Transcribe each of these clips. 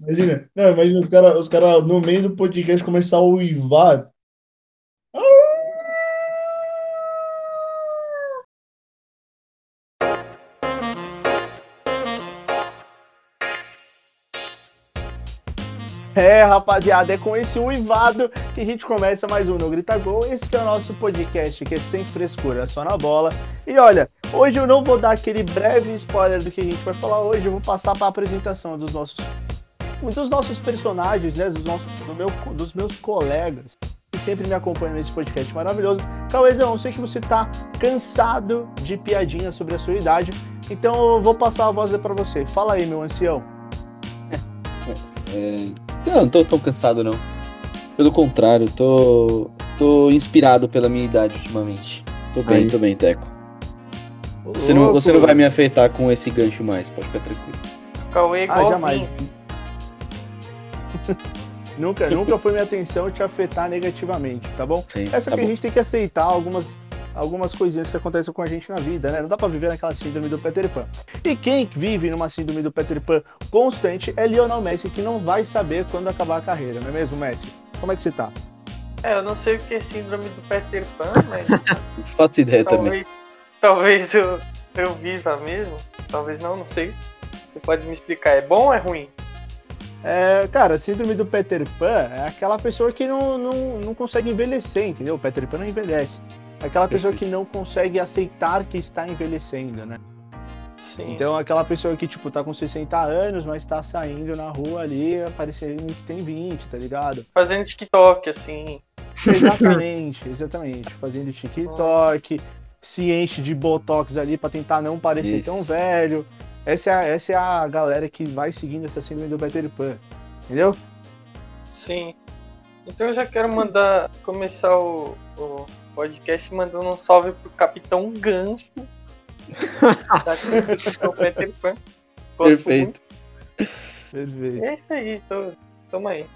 Imagina, não, imagina os caras os cara, no meio do podcast começar a uivar. É, rapaziada, é com esse uivado que a gente começa mais um No Grita Gol. Esse é o nosso podcast, que é sem frescura, só na bola. E olha, hoje eu não vou dar aquele breve spoiler do que a gente vai falar hoje, eu vou passar para a apresentação dos nossos dos nossos personagens, né, dos, nossos, do meu, dos meus colegas que sempre me acompanham nesse podcast maravilhoso. Cauêzão, eu sei que você tá cansado de piadinhas sobre a sua idade, então eu vou passar a voz para você. Fala aí, meu ancião. É, não, não tô tão cansado não. Pelo contrário, tô, tô inspirado pela minha idade ultimamente. Tô bem, Aí. tô bem, Teco. Você não, você não vai me afetar com esse gancho mais, pode ficar tranquilo. Cauê igual ah, jamais. nunca, nunca foi minha atenção te afetar negativamente, tá bom? Sim, é só tá que bom. a gente tem que aceitar algumas, algumas coisinhas que acontecem com a gente na vida, né? Não dá pra viver naquela síndrome do Peter Pan. E quem vive numa síndrome do Peter Pan constante é Lionel Messi, que não vai saber quando acabar a carreira, não é mesmo, Messi? Como é que você tá? É, eu não sei o que é síndrome do Peter Pan, mas. Faço ideia também. Talvez, talvez eu, eu viva mesmo. Talvez não, não sei. Você pode me explicar, é bom ou é ruim? É, cara, síndrome do Peter Pan é aquela pessoa que não, não, não consegue envelhecer, entendeu? O Peter Pan não envelhece. É aquela pessoa que não consegue aceitar que está envelhecendo, né? Sim. Então, aquela pessoa que, tipo, tá com 60 anos, mas tá saindo na rua ali, parecendo que tem 20, tá ligado? Fazendo TikTok, assim. Exatamente, exatamente. Fazendo TikTok, se enche de botox ali pra tentar não parecer Isso. tão velho. Essa é, a, essa é a galera que vai seguindo essa síndrome do Peter Pan. Entendeu? Sim. Então eu já quero mandar começar o, o podcast mandando um salve pro Capitão Gancho. da Capitão Peter Pan. Gosto Perfeito. Perfeito. É isso aí, tô, tamo aí.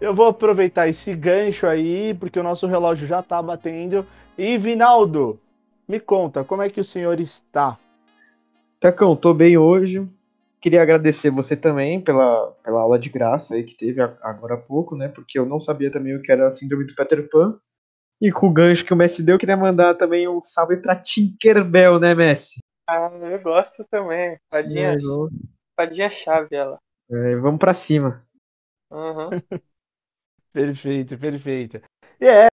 Eu vou aproveitar esse gancho aí, porque o nosso relógio já tá batendo. E, Vinaldo, me conta, como é que o senhor está? Tecão, tô bem hoje. Queria agradecer você também pela, pela aula de graça aí que teve agora há pouco, né? Porque eu não sabia também o que era a síndrome do Peter Pan. E com o gancho que o Messi deu, eu queria mandar também um salve pra Tinkerbell, né, Messi? Ah, eu gosto também. Fadinha, É, fadinha chave ela. é, vamos pra cima. Uhum. Perfeito, perfeito. E é,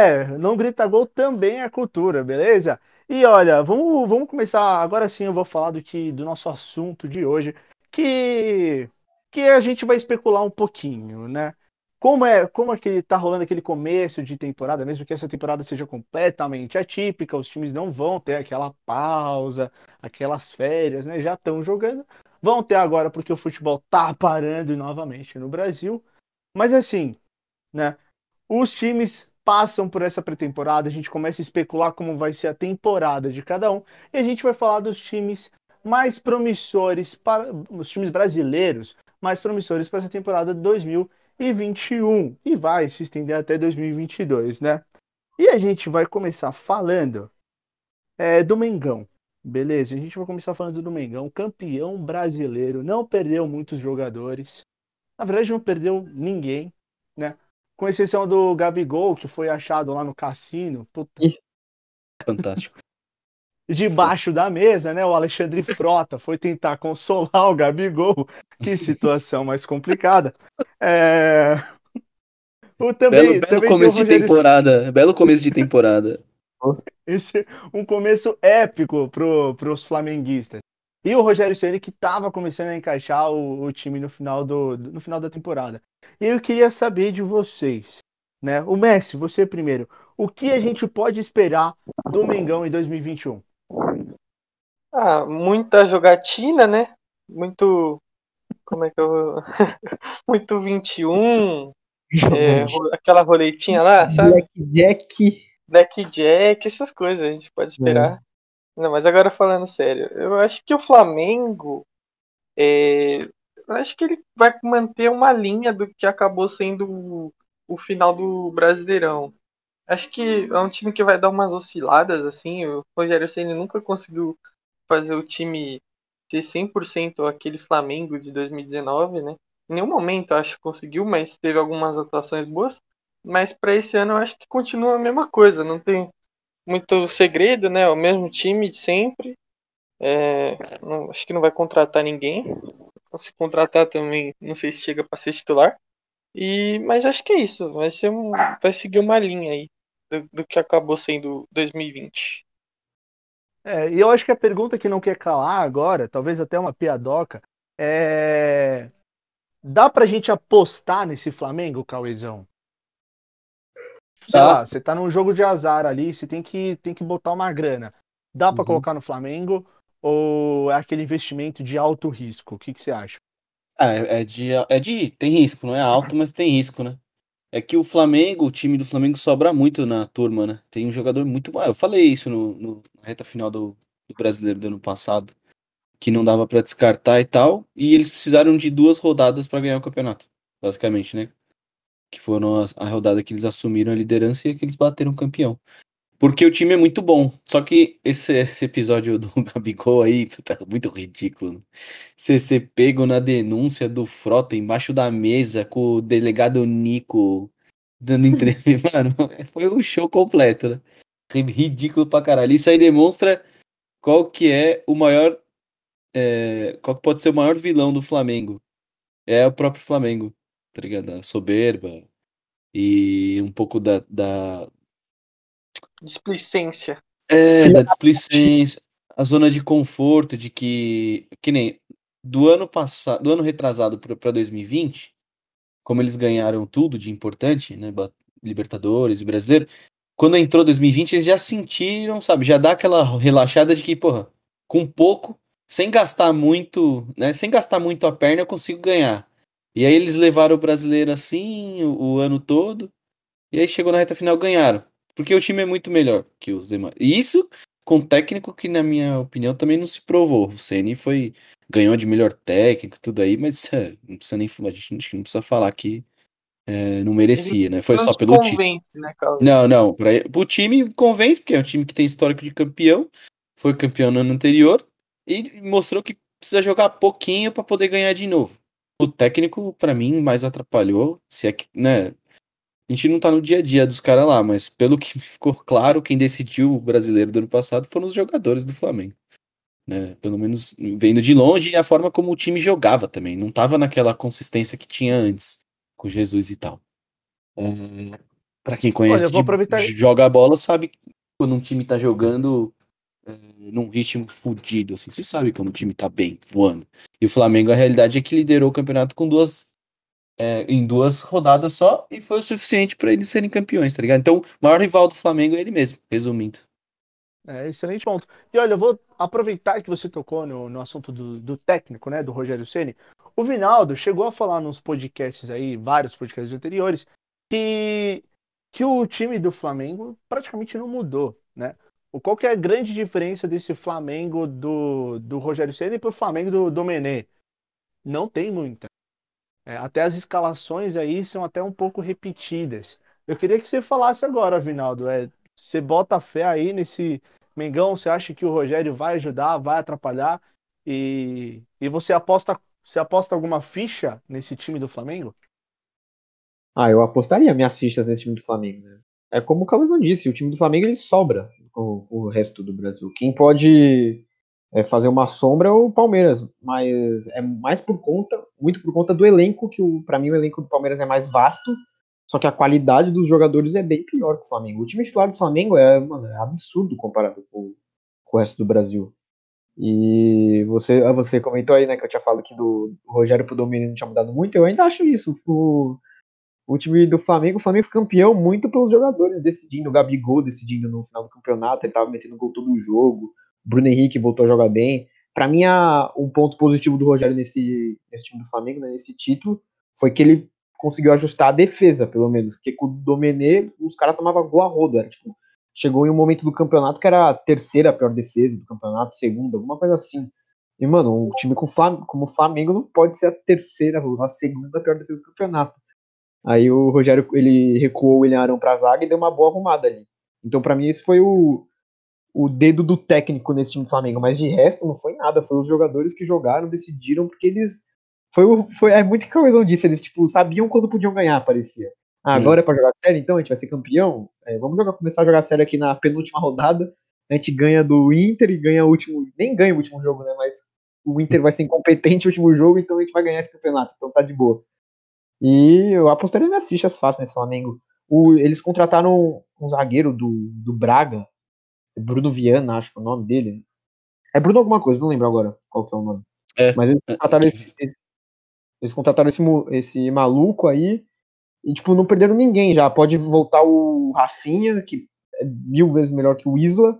é, não grita gol também é cultura, beleza? E olha, vamos, vamos começar. Agora sim eu vou falar do que do nosso assunto de hoje, que que a gente vai especular um pouquinho, né? Como é, como é que tá rolando aquele começo de temporada, mesmo que essa temporada seja completamente atípica, os times não vão ter aquela pausa, aquelas férias, né? Já estão jogando. Vão ter agora porque o futebol tá parando novamente no Brasil. Mas assim, né? Os times passam por essa pré-temporada, a gente começa a especular como vai ser a temporada de cada um, e a gente vai falar dos times mais promissores para os times brasileiros mais promissores para essa temporada de 2021 e vai se estender até 2022, né? E a gente vai começar falando é, do Mengão, beleza? A gente vai começar falando do Mengão, campeão brasileiro, não perdeu muitos jogadores, na verdade não perdeu ninguém, né? Com exceção do Gabigol, que foi achado lá no cassino, puta, Fantástico. debaixo da mesa, né? O Alexandre Frota foi tentar consolar o Gabigol. Que situação mais complicada. É... O também, Belo, belo também começo de Rogério temporada. Belo começo de temporada. Esse, um começo épico pro, pros flamenguistas. E o Rogério Ceni que estava começando a encaixar o, o time no final, do, no final da temporada. E eu queria saber de vocês, né? O Messi, você primeiro. O que a gente pode esperar do Mengão em 2021? Ah, muita jogatina, né? Muito. Como é que eu. Muito 21. é, aquela roletinha lá, sabe? Blackjack. Blackjack, essas coisas a gente pode esperar. Não, mas agora falando sério, eu acho que o Flamengo. é, eu acho que ele vai manter uma linha do que acabou sendo o, o final do Brasileirão. Acho que é um time que vai dar umas osciladas, assim. O Rogério Ceni nunca conseguiu fazer o time ser 100% aquele Flamengo de 2019, né? em nenhum momento acho que conseguiu, mas teve algumas atuações boas. Mas para esse ano eu acho que continua a mesma coisa, não tem muito segredo, né? O mesmo time de sempre. É, não, acho que não vai contratar ninguém. Se contratar também, não sei se chega para ser titular. E, mas acho que é isso. Vai ser um, vai seguir uma linha aí do, do que acabou sendo 2020. É, e eu acho que a pergunta que não quer calar agora, talvez até uma piadoca, é. Dá pra gente apostar nesse Flamengo, Cauezão? Sei tá. lá, você tá num jogo de azar ali, você tem que, tem que botar uma grana. Dá para uhum. colocar no Flamengo ou é aquele investimento de alto risco? O que, que você acha? Ah, é, é de, é de. Tem risco, não é alto, mas tem risco, né? É que o Flamengo, o time do Flamengo sobra muito na turma, né? Tem um jogador muito. Ah, eu falei isso no, no na reta final do, do brasileiro do ano passado. Que não dava para descartar e tal. E eles precisaram de duas rodadas para ganhar o campeonato. Basicamente, né? Que foram a, a rodada que eles assumiram a liderança e que eles bateram campeão. Porque o time é muito bom. Só que esse, esse episódio do Gabigol aí tá muito ridículo. Né? Você ser pego na denúncia do Frota embaixo da mesa com o delegado Nico dando entrevista. Mano, foi um show completo, né? Ridículo pra caralho. Isso aí demonstra qual que é o maior. É, qual que pode ser o maior vilão do Flamengo. É o próprio Flamengo, tá ligado? A soberba e um pouco da, da Displicência. É, da displicência. A zona de conforto de que. Que nem do ano passado, do ano retrasado para 2020, como eles ganharam tudo de importante, né? Libertadores e brasileiro. Quando entrou 2020, eles já sentiram, sabe? Já dá aquela relaxada de que, porra, com pouco, sem gastar muito, né? Sem gastar muito a perna, eu consigo ganhar. E aí eles levaram o brasileiro assim o, o ano todo. E aí chegou na reta final ganharam. Porque o time é muito melhor que os demais. E isso com técnico que, na minha opinião, também não se provou. O Ceni foi. ganhou de melhor técnico, tudo aí, mas é, não precisa nem. A gente não precisa falar que é, não merecia, né? Foi só pelo time. Né, não, não. Pra, o time convence, porque é um time que tem histórico de campeão. Foi campeão no ano anterior. E mostrou que precisa jogar pouquinho para poder ganhar de novo. O técnico, para mim, mais atrapalhou. Se é que, né? A gente não tá no dia a dia dos caras lá, mas pelo que ficou claro, quem decidiu o brasileiro do ano passado foram os jogadores do Flamengo. Né? Pelo menos vendo de longe e a forma como o time jogava também. Não tava naquela consistência que tinha antes, com Jesus e tal. É, para quem conhece, Olha, aproveitar... joga a bola, sabe que quando um time tá jogando num ritmo fodido, assim, você sabe quando o time tá bem, voando. E o Flamengo, a realidade é que liderou o campeonato com duas é, em duas rodadas só e foi o suficiente para eles serem campeões, tá ligado? Então, o maior rival do Flamengo é ele mesmo, resumindo. É, excelente ponto. E olha, eu vou aproveitar que você tocou no, no assunto do, do técnico, né, do Rogério Ceni. O Vinaldo chegou a falar nos podcasts aí, vários podcasts anteriores, que, que o time do Flamengo praticamente não mudou, né? Qual que é a grande diferença desse Flamengo do, do Rogério Ceni para o Flamengo do Domenech? Não tem muita. É, até as escalações aí são até um pouco repetidas. Eu queria que você falasse agora, Vinaldo. É, você bota fé aí nesse Mengão? Você acha que o Rogério vai ajudar, vai atrapalhar? E, e você aposta, você aposta alguma ficha nesse time do Flamengo? Ah, eu apostaria minhas fichas nesse time do Flamengo. Né? É como o Calvão disse, o time do Flamengo ele sobra com o resto do Brasil. Quem pode é, fazer uma sombra é o Palmeiras, mas é mais por conta, muito por conta do elenco, que para mim o elenco do Palmeiras é mais vasto, só que a qualidade dos jogadores é bem pior que o Flamengo. O time titular do Flamengo é, mano, é absurdo comparado com, com, o resto do Brasil. E você, você comentou aí, né, que eu tinha falado que do, do Rogério pro Domínio não tinha mudado muito, eu ainda acho isso. O, o time do Flamengo, o Flamengo foi campeão muito pelos jogadores decidindo, o Gabigol decidindo no final do campeonato, ele tava metendo gol todo o jogo, Bruno Henrique voltou a jogar bem. Para mim, a, um ponto positivo do Rogério nesse, nesse time do Flamengo, né, nesse título, foi que ele conseguiu ajustar a defesa, pelo menos. Porque com o Domenech, os caras tomavam gol a rodo. Era, tipo, chegou em um momento do campeonato que era a terceira pior defesa do campeonato, segunda, alguma coisa assim. E, mano, um time com Flam como o Flamengo não pode ser a terceira, a segunda pior defesa do campeonato. Aí o Rogério, ele recuou o William Arão pra zaga e deu uma boa arrumada ali. Então, para mim, esse foi o, o dedo do técnico nesse time do Flamengo, mas de resto não foi nada, foi os jogadores que jogaram, decidiram, porque eles foi, foi é muito que a coisa disse. Eles, tipo, sabiam quando podiam ganhar, parecia. Ah, agora é pra jogar série, então a gente vai ser campeão. É, vamos jogar, começar a jogar série aqui na penúltima rodada. A gente ganha do Inter e ganha o último. Nem ganha o último jogo, né? Mas o Inter vai ser incompetente no último jogo, então a gente vai ganhar esse campeonato. Então tá de boa. E eu apostaria minhas fichas fáceis nesse Flamengo. O, eles contrataram um zagueiro do, do Braga, Bruno Viana, acho que é o nome dele. É Bruno alguma coisa, não lembro agora qual que é o nome. É. Mas eles contrataram, esse, eles contrataram esse, esse maluco aí e, tipo, não perderam ninguém já. Pode voltar o Rafinha, que é mil vezes melhor que o Isla.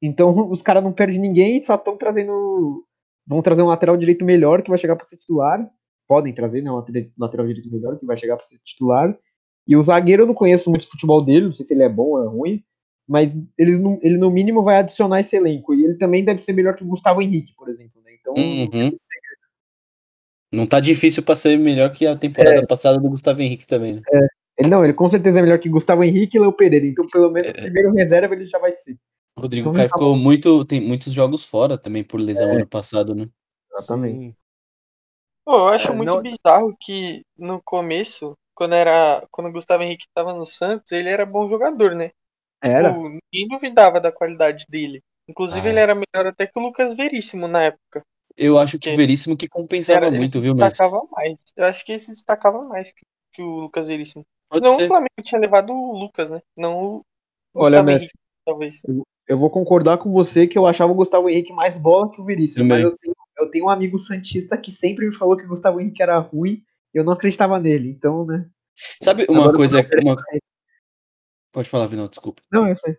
Então os caras não perdem ninguém, só estão trazendo. Vão trazer um lateral direito melhor que vai chegar para ser titular. Podem trazer, né? Um lateral direito melhor que vai chegar para ser titular. E o zagueiro eu não conheço muito o futebol dele, não sei se ele é bom ou é ruim, mas eles, ele no mínimo vai adicionar esse elenco. E ele também deve ser melhor que o Gustavo Henrique, por exemplo. Né? Então. Uhum. Não tá difícil para ser melhor que a temporada é. passada do Gustavo Henrique também, né? É. Ele não, ele com certeza é melhor que Gustavo Henrique e Léo Pereira. Então, pelo menos, é. primeiro reserva ele já vai ser. O Rodrigo então, Caio tá ficou muito. Tem muitos jogos fora também por lesão é. ano passado, né? Exatamente. Pô, eu acho é, muito não... bizarro que no começo, quando era. Quando o Gustavo Henrique tava no Santos, ele era bom jogador, né? Era. Tipo, ninguém duvidava da qualidade dele. Inclusive, ah. ele era melhor até que o Lucas Veríssimo na época. Eu acho que o Veríssimo que compensava era, muito, viu, Messi? destacava mais. Eu acho que ele se destacava mais que, que o Lucas Veríssimo. Pode não ser. o Flamengo tinha levado o Lucas, né? Não o Olha, Messi, Henrique, talvez. Eu, eu, vou concordar com você que eu achava o Gustavo Henrique mais bola que o Veríssimo. Mas eu tenho, eu tenho um amigo santista que sempre me falou que o Gustavo Henrique era ruim e eu não acreditava nele. Então, né? Sabe uma Agora, coisa... Uma... Pode falar, Vinal, desculpa. Não, eu sei.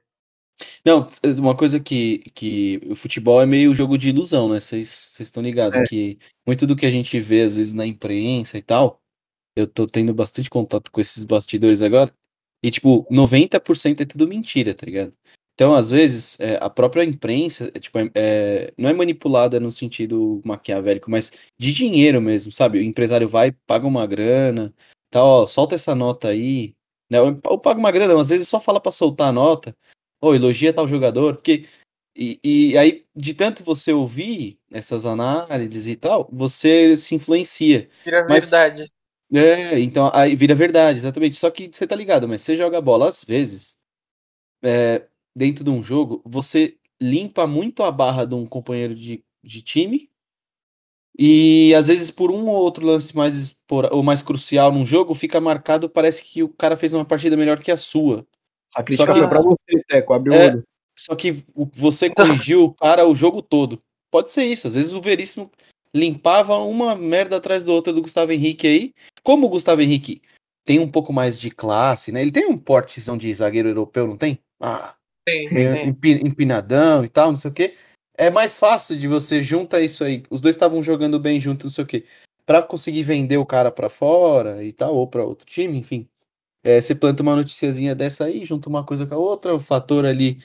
Não, uma coisa que, que o futebol é meio jogo de ilusão, né? Vocês estão ligados é. que muito do que a gente vê, às vezes, na imprensa e tal, eu tô tendo bastante contato com esses bastidores agora, e, tipo, 90% é tudo mentira, tá ligado? Então, às vezes, é, a própria imprensa, é, tipo, é, não é manipulada no sentido maquiavélico, mas de dinheiro mesmo, sabe? O empresário vai, paga uma grana, tal, ó, solta essa nota aí, né? Ou paga uma grana, às vezes só fala para soltar a nota, ou elogia tal jogador, porque e, e, aí, de tanto você ouvir essas análises e tal, você se influencia. Vira mas, verdade. É, então aí vira verdade, exatamente. Só que você tá ligado, mas você joga bola às vezes, é, dentro de um jogo, você limpa muito a barra de um companheiro de, de time. E às vezes por um ou outro lance mais por, ou mais crucial num jogo, fica marcado, parece que o cara fez uma partida melhor que a sua. A crítica só que, pra você, Teco, abre o é, olho. Só que você corrigiu o cara o jogo todo. Pode ser isso. Às vezes o Veríssimo limpava uma merda atrás do outro do Gustavo Henrique aí. Como o Gustavo Henrique tem um pouco mais de classe, né? Ele tem um portezão de zagueiro europeu, não tem? Ah, tem, tem. empinadão e tal, não sei o quê. É mais fácil de você juntar isso aí. Os dois estavam jogando bem juntos, não sei o quê. Pra conseguir vender o cara para fora e tal, ou para outro time, enfim. É, você planta uma noticiazinha dessa aí, junta uma coisa com a outra, o fator ali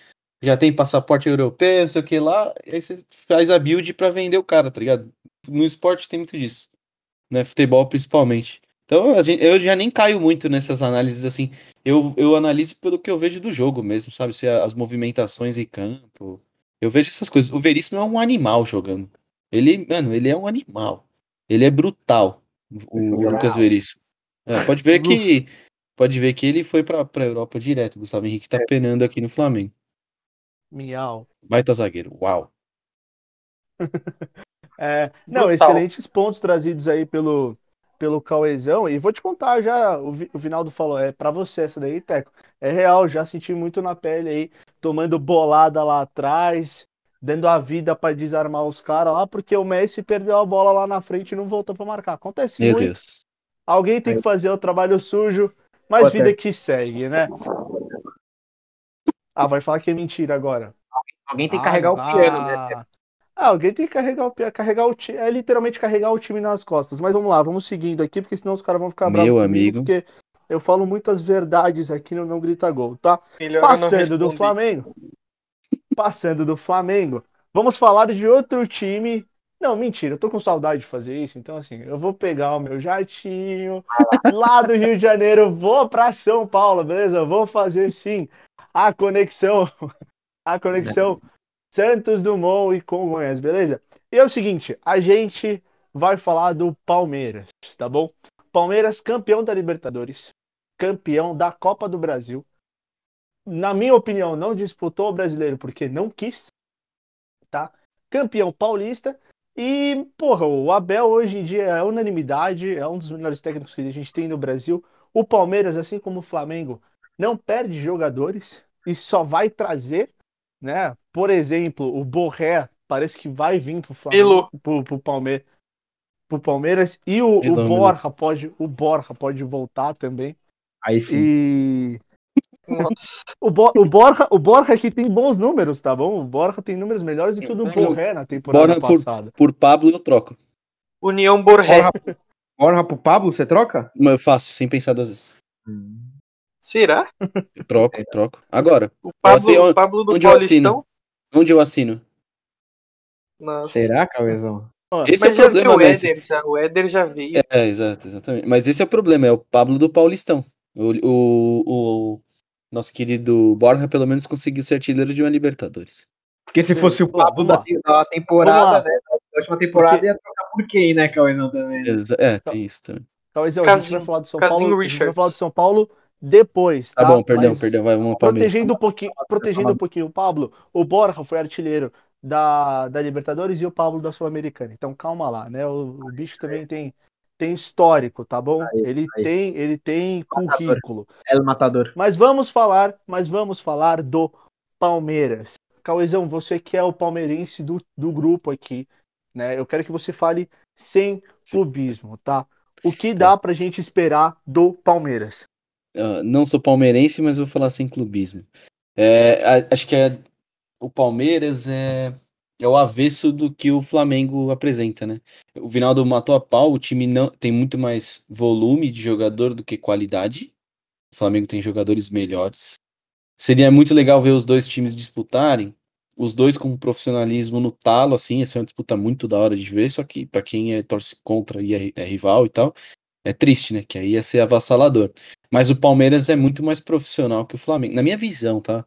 já tem passaporte europeu, não sei o que lá, aí você faz a build para vender o cara, tá ligado? No esporte tem muito disso, né? Futebol principalmente. Então gente, eu já nem caio muito nessas análises assim. Eu, eu analiso pelo que eu vejo do jogo mesmo, sabe? Se as movimentações em campo. Eu vejo essas coisas. O Veríssimo é um animal jogando. Ele, mano, ele é um animal. Ele é brutal. O, o Lucas Veríssimo. É, pode ver que pode ver que ele foi pra, pra Europa direto. O Gustavo Henrique tá é. penando aqui no Flamengo. Miau. Baita zagueiro. Uau. é, não, Brutal. excelentes pontos trazidos aí pelo, pelo Cauezão. E vou te contar já, o, o Vinaldo falou, é para você essa daí, Teco. É real, já senti muito na pele aí, tomando bolada lá atrás, dando a vida para desarmar os caras lá, porque o Messi perdeu a bola lá na frente e não voltou para marcar. Acontece Meu muito. Deus. Alguém tem que fazer o trabalho sujo. Mas vida que segue, né? Ah, vai falar que é mentira agora. Alguém tem que ah, carregar ah, o piano, né? Ah, alguém tem que carregar o carregar o time. É literalmente carregar o time nas costas. Mas vamos lá, vamos seguindo aqui, porque senão os caras vão ficar bravos. Meu amigo. Porque eu falo muitas verdades aqui no Não Grita Gol, tá? Melhor Passando do Flamengo. Passando do Flamengo. Vamos falar de outro time não, mentira, eu tô com saudade de fazer isso, então assim, eu vou pegar o meu jatinho lá do Rio de Janeiro, vou para São Paulo, beleza? Vou fazer sim a conexão, a conexão Santos Dumont e Congonhas, beleza? E é o seguinte, a gente vai falar do Palmeiras, tá bom? Palmeiras campeão da Libertadores, campeão da Copa do Brasil. Na minha opinião, não disputou o brasileiro porque não quis, tá? Campeão paulista. E, porra, o Abel hoje em dia é unanimidade, é um dos melhores técnicos que a gente tem no Brasil. O Palmeiras, assim como o Flamengo, não perde jogadores e só vai trazer, né? Por exemplo, o Borré parece que vai vir pro Flamengo, pro, pro, Palmeiras, pro Palmeiras e o, o Borja pode, o Borja pode voltar também. Aí sim. E o, Bo, o, Borja, o Borja aqui tem bons números, tá bom? O Borja tem números melhores do que o do Borré na temporada Borja passada. Por, por Pablo eu troco. União Borré. Borja, Borja pro Pablo, você troca? Eu faço, sem pensar duas vezes. Hum. Será? Troco, troco. Agora. O Pablo, o Pablo do onde Paulistão? Eu? Onde eu assino? Nossa. Será, Cauezão? Esse é o problema, o Éder, já, o Éder já veio. É, exato, exatamente. Mas esse é o problema, é o Pablo do Paulistão. O, o, o nosso querido Borja pelo menos conseguiu ser artilheiro de uma Libertadores. Porque se fosse o Pablo da, da, temporada, né? Da última temporada Porque... ia trocar por quem, né, Cauezão também? Né? É, tem isso também. A gente vai falar do São Paulo. A gente vai falar do São Paulo depois. Tá, tá bom, perdão, Mas perdão. Vai, vamos protegendo um pouquinho, protegendo um pouquinho o Pablo, o Borja foi artilheiro da, da Libertadores e o Pablo da Sul-Americana. Então calma lá, né? O, o, bicho também tem, tem histórico, tá bom? Aí, ele aí. tem ele tem currículo. É o matador. Mas vamos falar, mas vamos falar do Palmeiras. Cauezão, você que é o palmeirense do, do grupo aqui, né? Eu quero que você fale sem clubismo, tá? O que dá pra gente esperar do Palmeiras? Uh, não sou palmeirense, mas vou falar sem clubismo. É, acho que é o Palmeiras é, é o avesso do que o Flamengo apresenta, né? O Vinaldo matou a pau, o time não tem muito mais volume de jogador do que qualidade. O Flamengo tem jogadores melhores. Seria muito legal ver os dois times disputarem, os dois com profissionalismo no talo, assim, essa é uma disputa muito da hora de ver, só que para quem é torce contra e é, é rival e tal, é triste, né? Que aí ia ser avassalador. Mas o Palmeiras é muito mais profissional que o Flamengo, na minha visão, tá?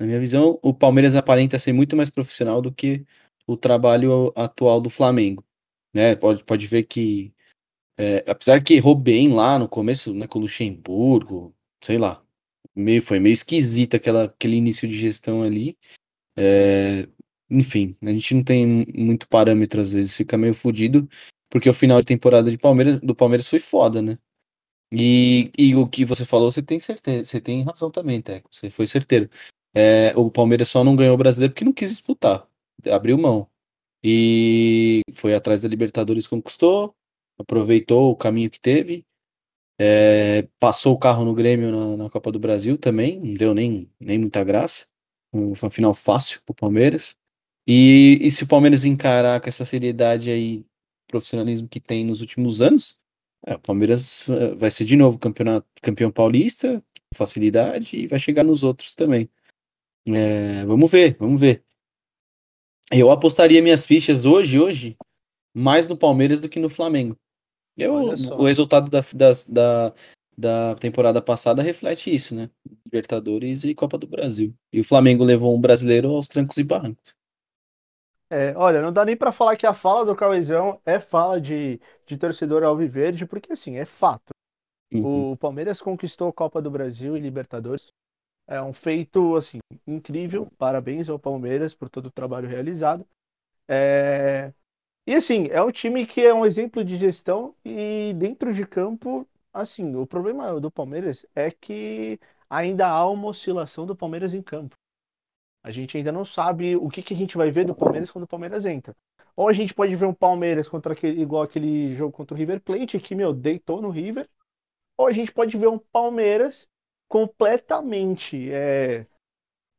Na minha visão, o Palmeiras aparenta ser muito mais profissional do que o trabalho atual do Flamengo. Né? Pode, pode ver que, é, apesar que errou bem lá no começo, né, com o Luxemburgo, sei lá, meio, foi meio esquisito aquela, aquele início de gestão ali. É, enfim, a gente não tem muito parâmetro às vezes, fica meio fodido, porque o final de temporada de Palmeiras, do Palmeiras foi foda, né? E, e o que você falou, você tem certeza, você tem razão também, Teco, você foi certeiro. É, o Palmeiras só não ganhou o brasileiro porque não quis disputar, abriu mão. E foi atrás da Libertadores, conquistou, aproveitou o caminho que teve, é, passou o carro no Grêmio na, na, Copa do Brasil também, não deu nem, nem muita graça. Foi um final fácil pro Palmeiras. E, e se o Palmeiras encarar com essa seriedade aí, profissionalismo que tem nos últimos anos, é, o Palmeiras é, vai ser de novo campeonato, campeão paulista, facilidade, e vai chegar nos outros também. É, vamos ver, vamos ver. Eu apostaria minhas fichas hoje, hoje, mais no Palmeiras do que no Flamengo. Eu, o resultado da, da, da temporada passada reflete isso, né? Libertadores e Copa do Brasil. E o Flamengo levou um brasileiro aos trancos e barrancos. É, olha, não dá nem para falar que a fala do Cauezão é fala de, de torcedor alviverde, porque assim, é fato. Uhum. O Palmeiras conquistou a Copa do Brasil e Libertadores é um feito assim incrível. Parabéns ao Palmeiras por todo o trabalho realizado. É... E assim, é um time que é um exemplo de gestão e dentro de campo, assim, o problema do Palmeiras é que ainda há uma oscilação do Palmeiras em campo. A gente ainda não sabe o que, que a gente vai ver do Palmeiras quando o Palmeiras entra. Ou a gente pode ver um Palmeiras contra aquele, igual aquele jogo contra o River Plate, que, meu, deitou no River. Ou a gente pode ver um Palmeiras completamente é,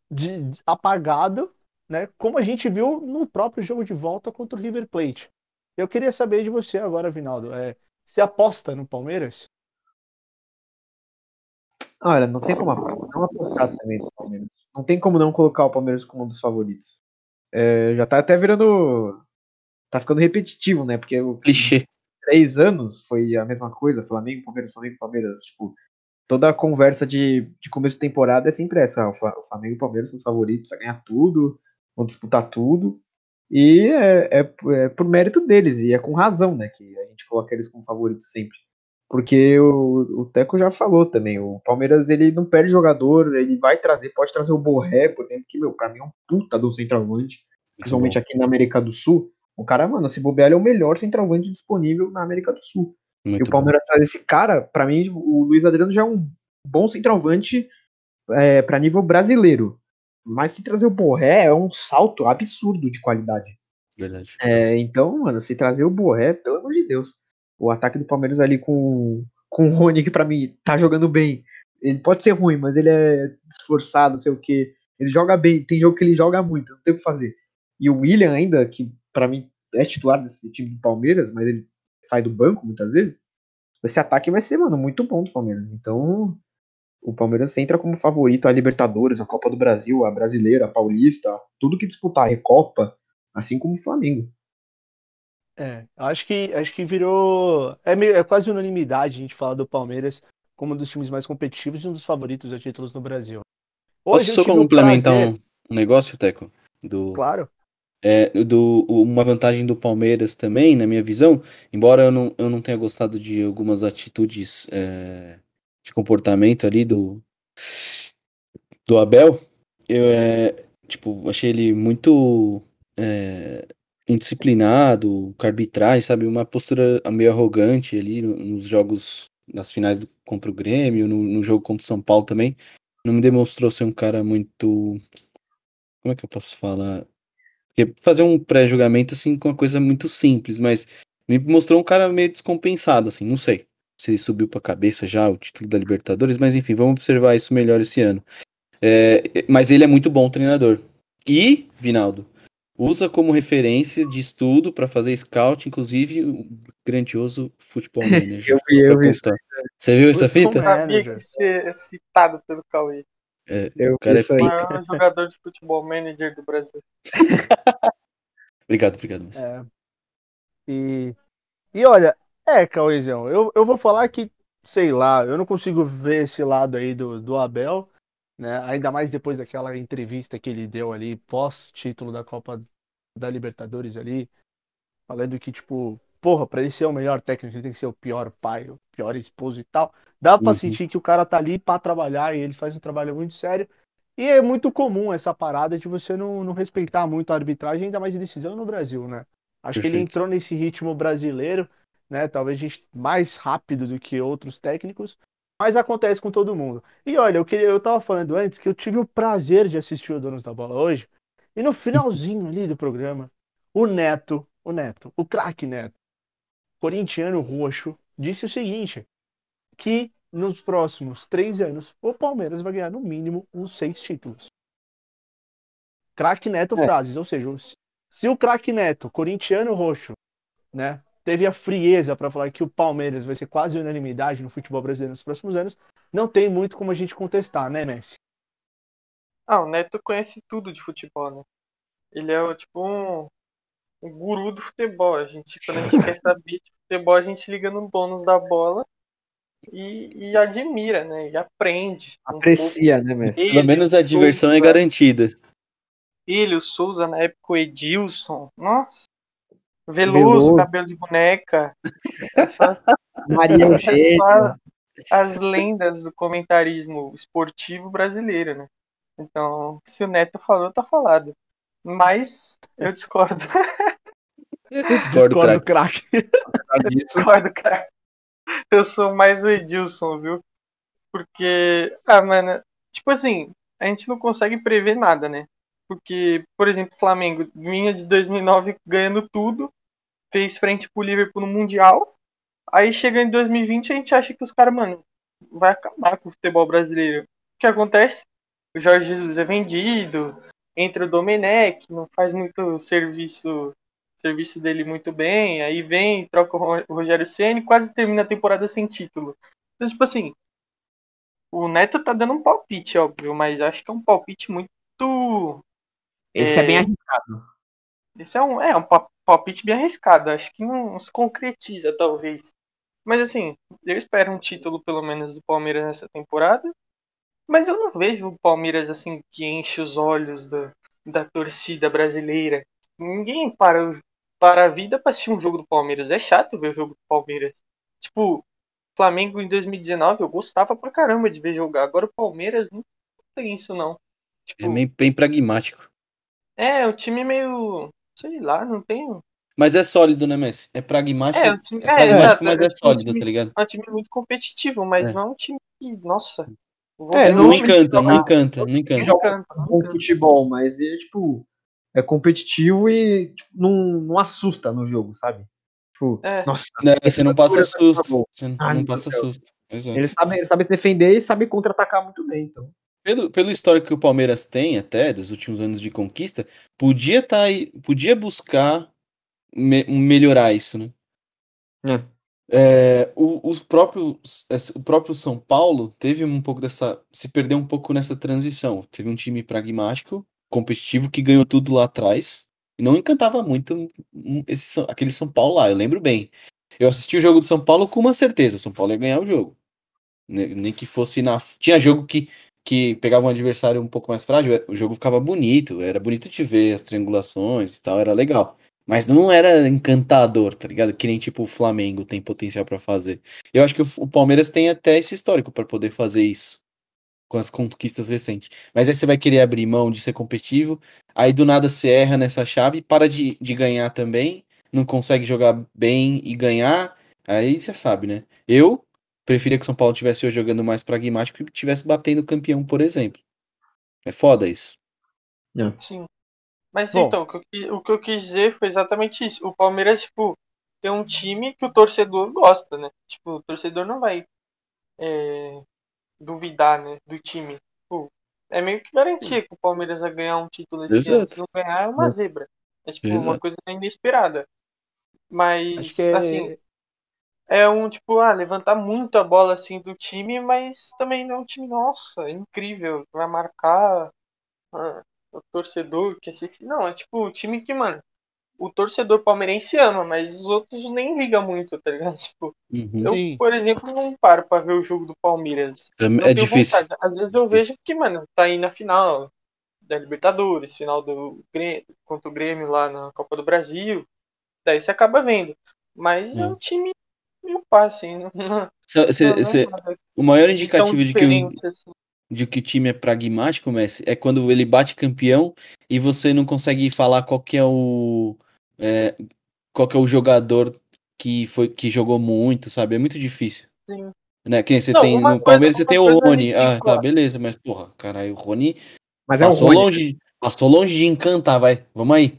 de, de, apagado, né? Como a gente viu no próprio jogo de volta contra o River Plate. Eu queria saber de você agora, Vinaldo. É, você aposta no Palmeiras? Olha, não tem como não apostar também no Palmeiras. Não tem como não colocar o Palmeiras como um dos favoritos. É, já tá até virando. Tá ficando repetitivo, né? Porque o clichê. Três anos foi a mesma coisa, Flamengo, Palmeiras, Flamengo, Palmeiras. Tipo, toda a conversa de, de começo de temporada é sempre essa. O Flamengo e o Palmeiras são os favoritos a ganhar tudo, vão disputar tudo. E é, é, é, por mérito deles, e é com razão, né? Que a gente coloca eles como favoritos sempre. Porque o, o Teco já falou também, o Palmeiras ele não perde jogador, ele vai trazer, pode trazer o Borré, por exemplo, que, meu, pra mim é um puta do centroavante, principalmente aqui na América do Sul. O cara, mano, se bobear, ele é o melhor centroavante disponível na América do Sul. Muito e o Palmeiras bom. traz esse cara, para mim, o Luiz Adriano já é um bom centroavante é, para nível brasileiro. Mas se trazer o Borré é um salto absurdo de qualidade. Verdade. É, então, mano, se trazer o Borré, pelo amor de Deus. O ataque do Palmeiras ali com, com o Rony, que pra mim tá jogando bem. Ele pode ser ruim, mas ele é esforçado, não sei o que. Ele joga bem, tem jogo que ele joga muito, não tem o que fazer. E o William ainda, que para mim é titular desse time do Palmeiras, mas ele sai do banco muitas vezes. Esse ataque vai ser, mano, muito bom do Palmeiras. Então, o Palmeiras entra como favorito a Libertadores, a Copa do Brasil, a Brasileira, a Paulista, tudo que disputar, a Recopa, assim como o Flamengo. É, acho que acho que virou é, meio, é quase unanimidade a gente falar do Palmeiras como um dos times mais competitivos e um dos favoritos a títulos no Brasil. Hoje Posso só complementar prazer... um, negócio, Teco? Do... Claro é, do, uma vantagem do Palmeiras também, na minha visão, embora eu não, eu não tenha gostado de algumas atitudes é, de comportamento ali do, do Abel, eu é, tipo, achei ele muito é, indisciplinado, com arbitragem, sabe? Uma postura meio arrogante ali nos jogos, nas finais do, contra o Grêmio, no, no jogo contra o São Paulo também. Não me demonstrou ser um cara muito. Como é que eu posso falar? Porque fazer um pré-julgamento, assim, com uma coisa muito simples, mas me mostrou um cara meio descompensado, assim, não sei se ele subiu pra cabeça já o título da Libertadores, mas enfim, vamos observar isso melhor esse ano. É, mas ele é muito bom treinador. E, Vinaldo, usa como referência de estudo para fazer scout, inclusive o grandioso Futebol Manager. eu vi, eu vi. Você viu essa fita? Eu ser citado pelo Cauê. É, eu o cara é pica. O maior jogador de futebol manager do Brasil. obrigado, obrigado. É. E, e olha, é, Cauêzão, eu, eu vou falar que, sei lá, eu não consigo ver esse lado aí do, do Abel, né? Ainda mais depois daquela entrevista que ele deu ali, pós-título da Copa da Libertadores ali, falando que, tipo, porra, pra ele ser o melhor técnico, ele tem que ser o pior pai, o pior esposo e tal. Dá pra uhum. sentir que o cara tá ali pra trabalhar e ele faz um trabalho muito sério. E é muito comum essa parada de você não, não respeitar muito a arbitragem, ainda mais de decisão no Brasil, né? Acho Perfeito. que ele entrou nesse ritmo brasileiro, né? Talvez a gente mais rápido do que outros técnicos, mas acontece com todo mundo. E olha, eu, queria, eu tava falando antes que eu tive o prazer de assistir o Donos da Bola hoje, e no finalzinho ali do programa, o Neto, o Neto, o craque Neto, corintiano roxo, disse o seguinte: que nos próximos três anos o Palmeiras vai ganhar no mínimo uns seis títulos. Craque Neto é. frases, ou seja, se o craque Neto, corintiano roxo, né, teve a frieza para falar que o Palmeiras vai ser quase unanimidade no futebol brasileiro nos próximos anos, não tem muito como a gente contestar, né, Messi? Ah, o Neto conhece tudo de futebol, né? Ele é tipo um, o guru do futebol. A gente, quando a gente quer saber de futebol, a gente liga no bônus da bola e, e admira, né? E aprende. Aprecia, um né, mesmo? Pelo menos a diversão é Souza, é garantida. Ele, o Souza, na época, o Edilson. Nossa. Veloso, Veloso. cabelo de boneca. Maria Eugênia. As lendas do comentarismo esportivo brasileiro, né? Então, se o Neto falou, tá falado. Mas eu discordo. Eu discordo, discordo craque. discordo, craque. Eu sou mais o Edilson, viu? Porque, ah, mano, tipo assim, a gente não consegue prever nada, né? Porque, por exemplo, o Flamengo vinha de 2009 ganhando tudo, fez frente pro Liverpool no Mundial. Aí chega em 2020 a gente acha que os caras, mano, vai acabar com o futebol brasileiro. O que acontece? O Jorge Jesus é vendido, entra o Domenech, não faz muito serviço serviço dele muito bem, aí vem, troca o Rogério Ceni, quase termina a temporada sem título. Então, tipo assim, o Neto tá dando um palpite, óbvio, mas acho que é um palpite muito. Esse é, é bem arriscado. Esse é um, é um palpite bem arriscado, acho que não se concretiza, talvez. Mas assim, eu espero um título pelo menos do Palmeiras nessa temporada. Mas eu não vejo o Palmeiras assim que enche os olhos da, da torcida brasileira. ninguém para, para a vida pra assistir um jogo do Palmeiras. É chato ver o jogo do Palmeiras. Tipo, Flamengo em 2019 eu gostava pra caramba de ver jogar. Agora o Palmeiras não tem isso, não. Tipo, É meio, bem pragmático. É, o time meio. Sei lá, não tem. Mas é sólido, né, Messi? É pragmático. É, É, o time- é, pragmático, exato, mas é é um sólido, time- tá ligado? É um time muito competitivo, mas É. não é um time que. Nossa. vou É, Não um não encanta, não encanta, não encanta. não bom encanta. futebol, mas ele, tipo, é competitivo e tipo, não, não assusta no jogo, sabe? Tipo, É. nossa, Né, Você não passa Loucura, susto. Você não Ai, não meu passa Deus. susto. Exato. ele sabe, ele sabe defender e sabe contra-atacar muito bem, então. Pelo, pelo histórico que o Palmeiras tem até, dos últimos anos de conquista, podia tá podia buscar me- melhorar isso, né? É, o, os próprios, o próprio São Paulo teve um pouco dessa. se perdeu um pouco nessa transição. Teve um time pragmático, competitivo, que ganhou tudo lá atrás. E não encantava muito esse, aquele São Paulo lá, eu lembro bem. Eu assisti o jogo do São Paulo com uma certeza: São Paulo ia ganhar o jogo. Ne- Nem que fosse na. Tinha jogo que, que pegava um adversário um pouco mais frágil, o jogo ficava bonito, era bonito de ver, as triangulações e tal, era legal. Mas não era encantador, tá ligado? Que nem tipo o Flamengo tem potencial pra fazer. Eu acho que o, Palmeiras tem até esse histórico pra poder fazer isso com as conquistas recentes. Mas aí você vai querer abrir mão de ser competitivo, aí do nada você erra nessa chave, para de, de ganhar também, não consegue jogar bem e ganhar, aí você sabe, né? Eu preferia que o São Paulo tivesse hoje jogando mais pragmático e tivesse batendo o campeão, por exemplo. É foda isso. Sim. Mas Bom. então, o que, eu, o que eu quis dizer foi exatamente isso. O Palmeiras, tipo, tem um time que o torcedor gosta, né? Tipo, o torcedor não vai é, duvidar, né, do time. Tipo, é meio que garantia que o Palmeiras vai ganhar um título esse ano. Se não ganhar, é uma zebra. É tipo uma Exato. coisa inesperada. Mas, Acho que é. assim, é um tipo, ah, levantar muito a bola assim do time, mas também não é um time, nossa, incrível, vai marcar ah, o torcedor que assiste. Não, é tipo o time que, mano, o torcedor palmeirense ama, mas os outros nem ligam muito, tá ligado? Tipo, Uhum. eu, Sim. por exemplo, não paro pra ver o jogo do Palmeiras. Não É difícil. vontade. Às vezes eu vejo que, mano, tá aí na final da Libertadores, final do Grêmio, contra o Grêmio lá na Copa do Brasil. Daí você acaba vendo. Mas é um time meio pá, assim. Não, não, Cê- cê- não é cê- o maior indicativo de que, o, assim. de que o time é pragmático, Messi, é quando ele bate campeão e você não consegue falar qual que é o é, qual que é o jogador que foi que jogou muito, sabe? É muito difícil. Sim. Né? Que nem você Não, tem no Palmeiras você tem o a Rony. Ah, tá, beleza, mas porra, caralho, o Rony Mas é o passou Rony. longe, passou longe de encantar, vai. Vamos aí.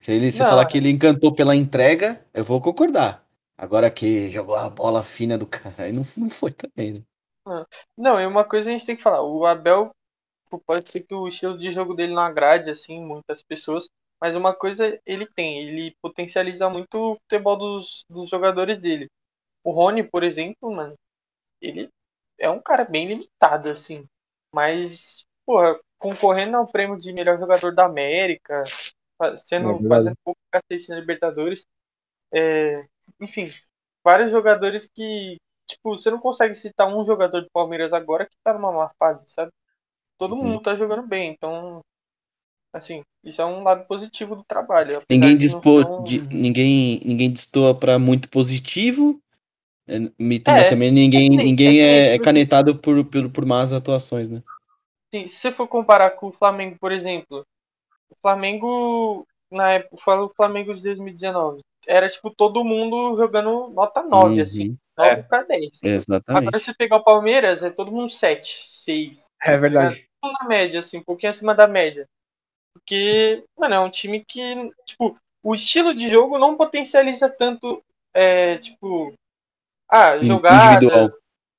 Se ele se Não, falar é. que ele encantou pela entrega, eu vou concordar. Agora que jogou a bola fina do cara, aí não, não foi também, né? Não, e uma coisa a gente tem que falar. O Abel, pode ser que o estilo de jogo dele não agrade, assim, muitas pessoas. Mas uma coisa ele tem, ele potencializa muito o futebol dos, dos jogadores dele. O Rony, por exemplo, mano, ele é um cara bem limitado, assim. Mas, porra, concorrendo ao prêmio de melhor jogador da América, sendo, É fazendo pouco cacete na Libertadores. é, enfim, vários jogadores que, tipo, você não consegue citar um jogador do Palmeiras agora que tá numa má fase, sabe? Todo Uhum. mundo tá jogando bem, então, assim, isso é um lado positivo do trabalho. Ninguém não dispô, um- de, ninguém, ninguém destoa pra muito positivo, é, me- É, mas também ninguém, é ninguém é é, é canetado por, por, por más atuações, né? Sim, se você for comparar com o Flamengo, por exemplo, o Flamengo, na época, falo o Flamengo de 2019, era tipo todo mundo jogando nota 9, assim, Uhum, 9 pra 10. Agora exatamente. se pegar o Palmeiras, é todo mundo 7, 6. É verdade. Tudo na média, assim, um pouquinho acima da média. Porque, mano, é um time que, tipo, o estilo de jogo não potencializa tanto, é, tipo, ah, jogadas, Individual.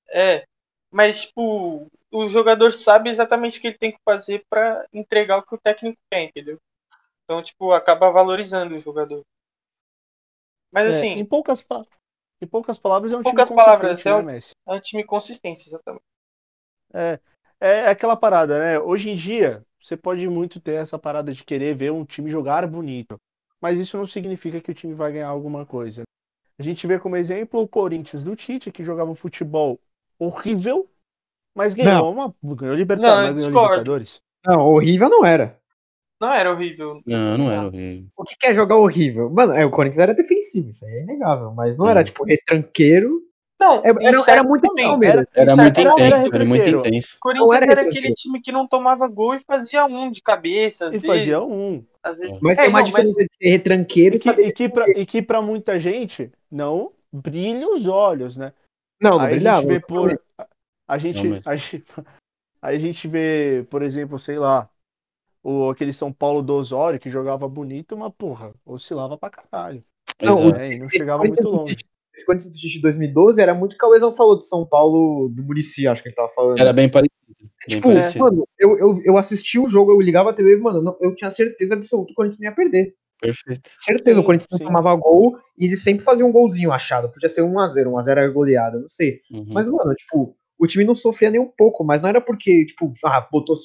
é, mas, tipo, o jogador sabe exatamente o que ele tem que fazer pra entregar o que o técnico quer, entendeu? Então, tipo, acaba valorizando o jogador. Mas, É, assim, em, poucas pa- em poucas palavras, é um poucas time palavras, consistente, é né, um- é um time consistente, exatamente. É, é aquela parada, né? Hoje em dia, você pode muito ter essa parada de querer ver um time jogar bonito, mas isso não significa que o time vai ganhar alguma coisa. A gente vê como exemplo o Corinthians do Tite, que jogava um futebol horrível, mas ganhou uma, ganhou Libertadores, Não, ganhou. Libertadores. Não, horrível não era. Não era horrível. Não, não era horrível. O que, que é jogar horrível? Mano, é, o Corinthians era defensivo, isso aí é inegável. Mas não era, Hum. tipo, retranqueiro. Não, É- Era, era muito também. Palmeiras. Era Isso muito era- intenso, era era muito intenso. O Corinthians Não era era, aquele time que não tomava gol e fazia um de cabeça. Às E vezes, fazia um. às vezes. Mas É, tem uma não, diferença de ser retranqueiro E que, e que, pra, e que pra muita gente não brilha os olhos, né? Não, não Aí a brilhava. gente vê por. A gente, Realmente. a gente, aí a gente vê, por exemplo, sei lá, o, aquele São Paulo do Osório que jogava bonito, mas porra, oscilava pra caralho. Não. É, e não chegava muito longe. Esse Corinthians do Tite de 2012 era muito o que o Cauezão falou de São Paulo, do Murici, acho que ele tava falando. Era bem parecido. Bem Tipo, parecido. mano, eu, eu, eu assisti o jogo, eu ligava a TV e, mano, não- eu tinha certeza absoluta que o Corinthians não ia perder. Perfeito. Certeza, Sim, o Corinthians não sim. tomava gol e ele sempre fazia um golzinho achado. Podia ser 1x0, 1x0 era goleada, não sei. Uhum. Mas, mano, tipo, o time não sofria nem um pouco, mas não era porque, tipo, ah, botou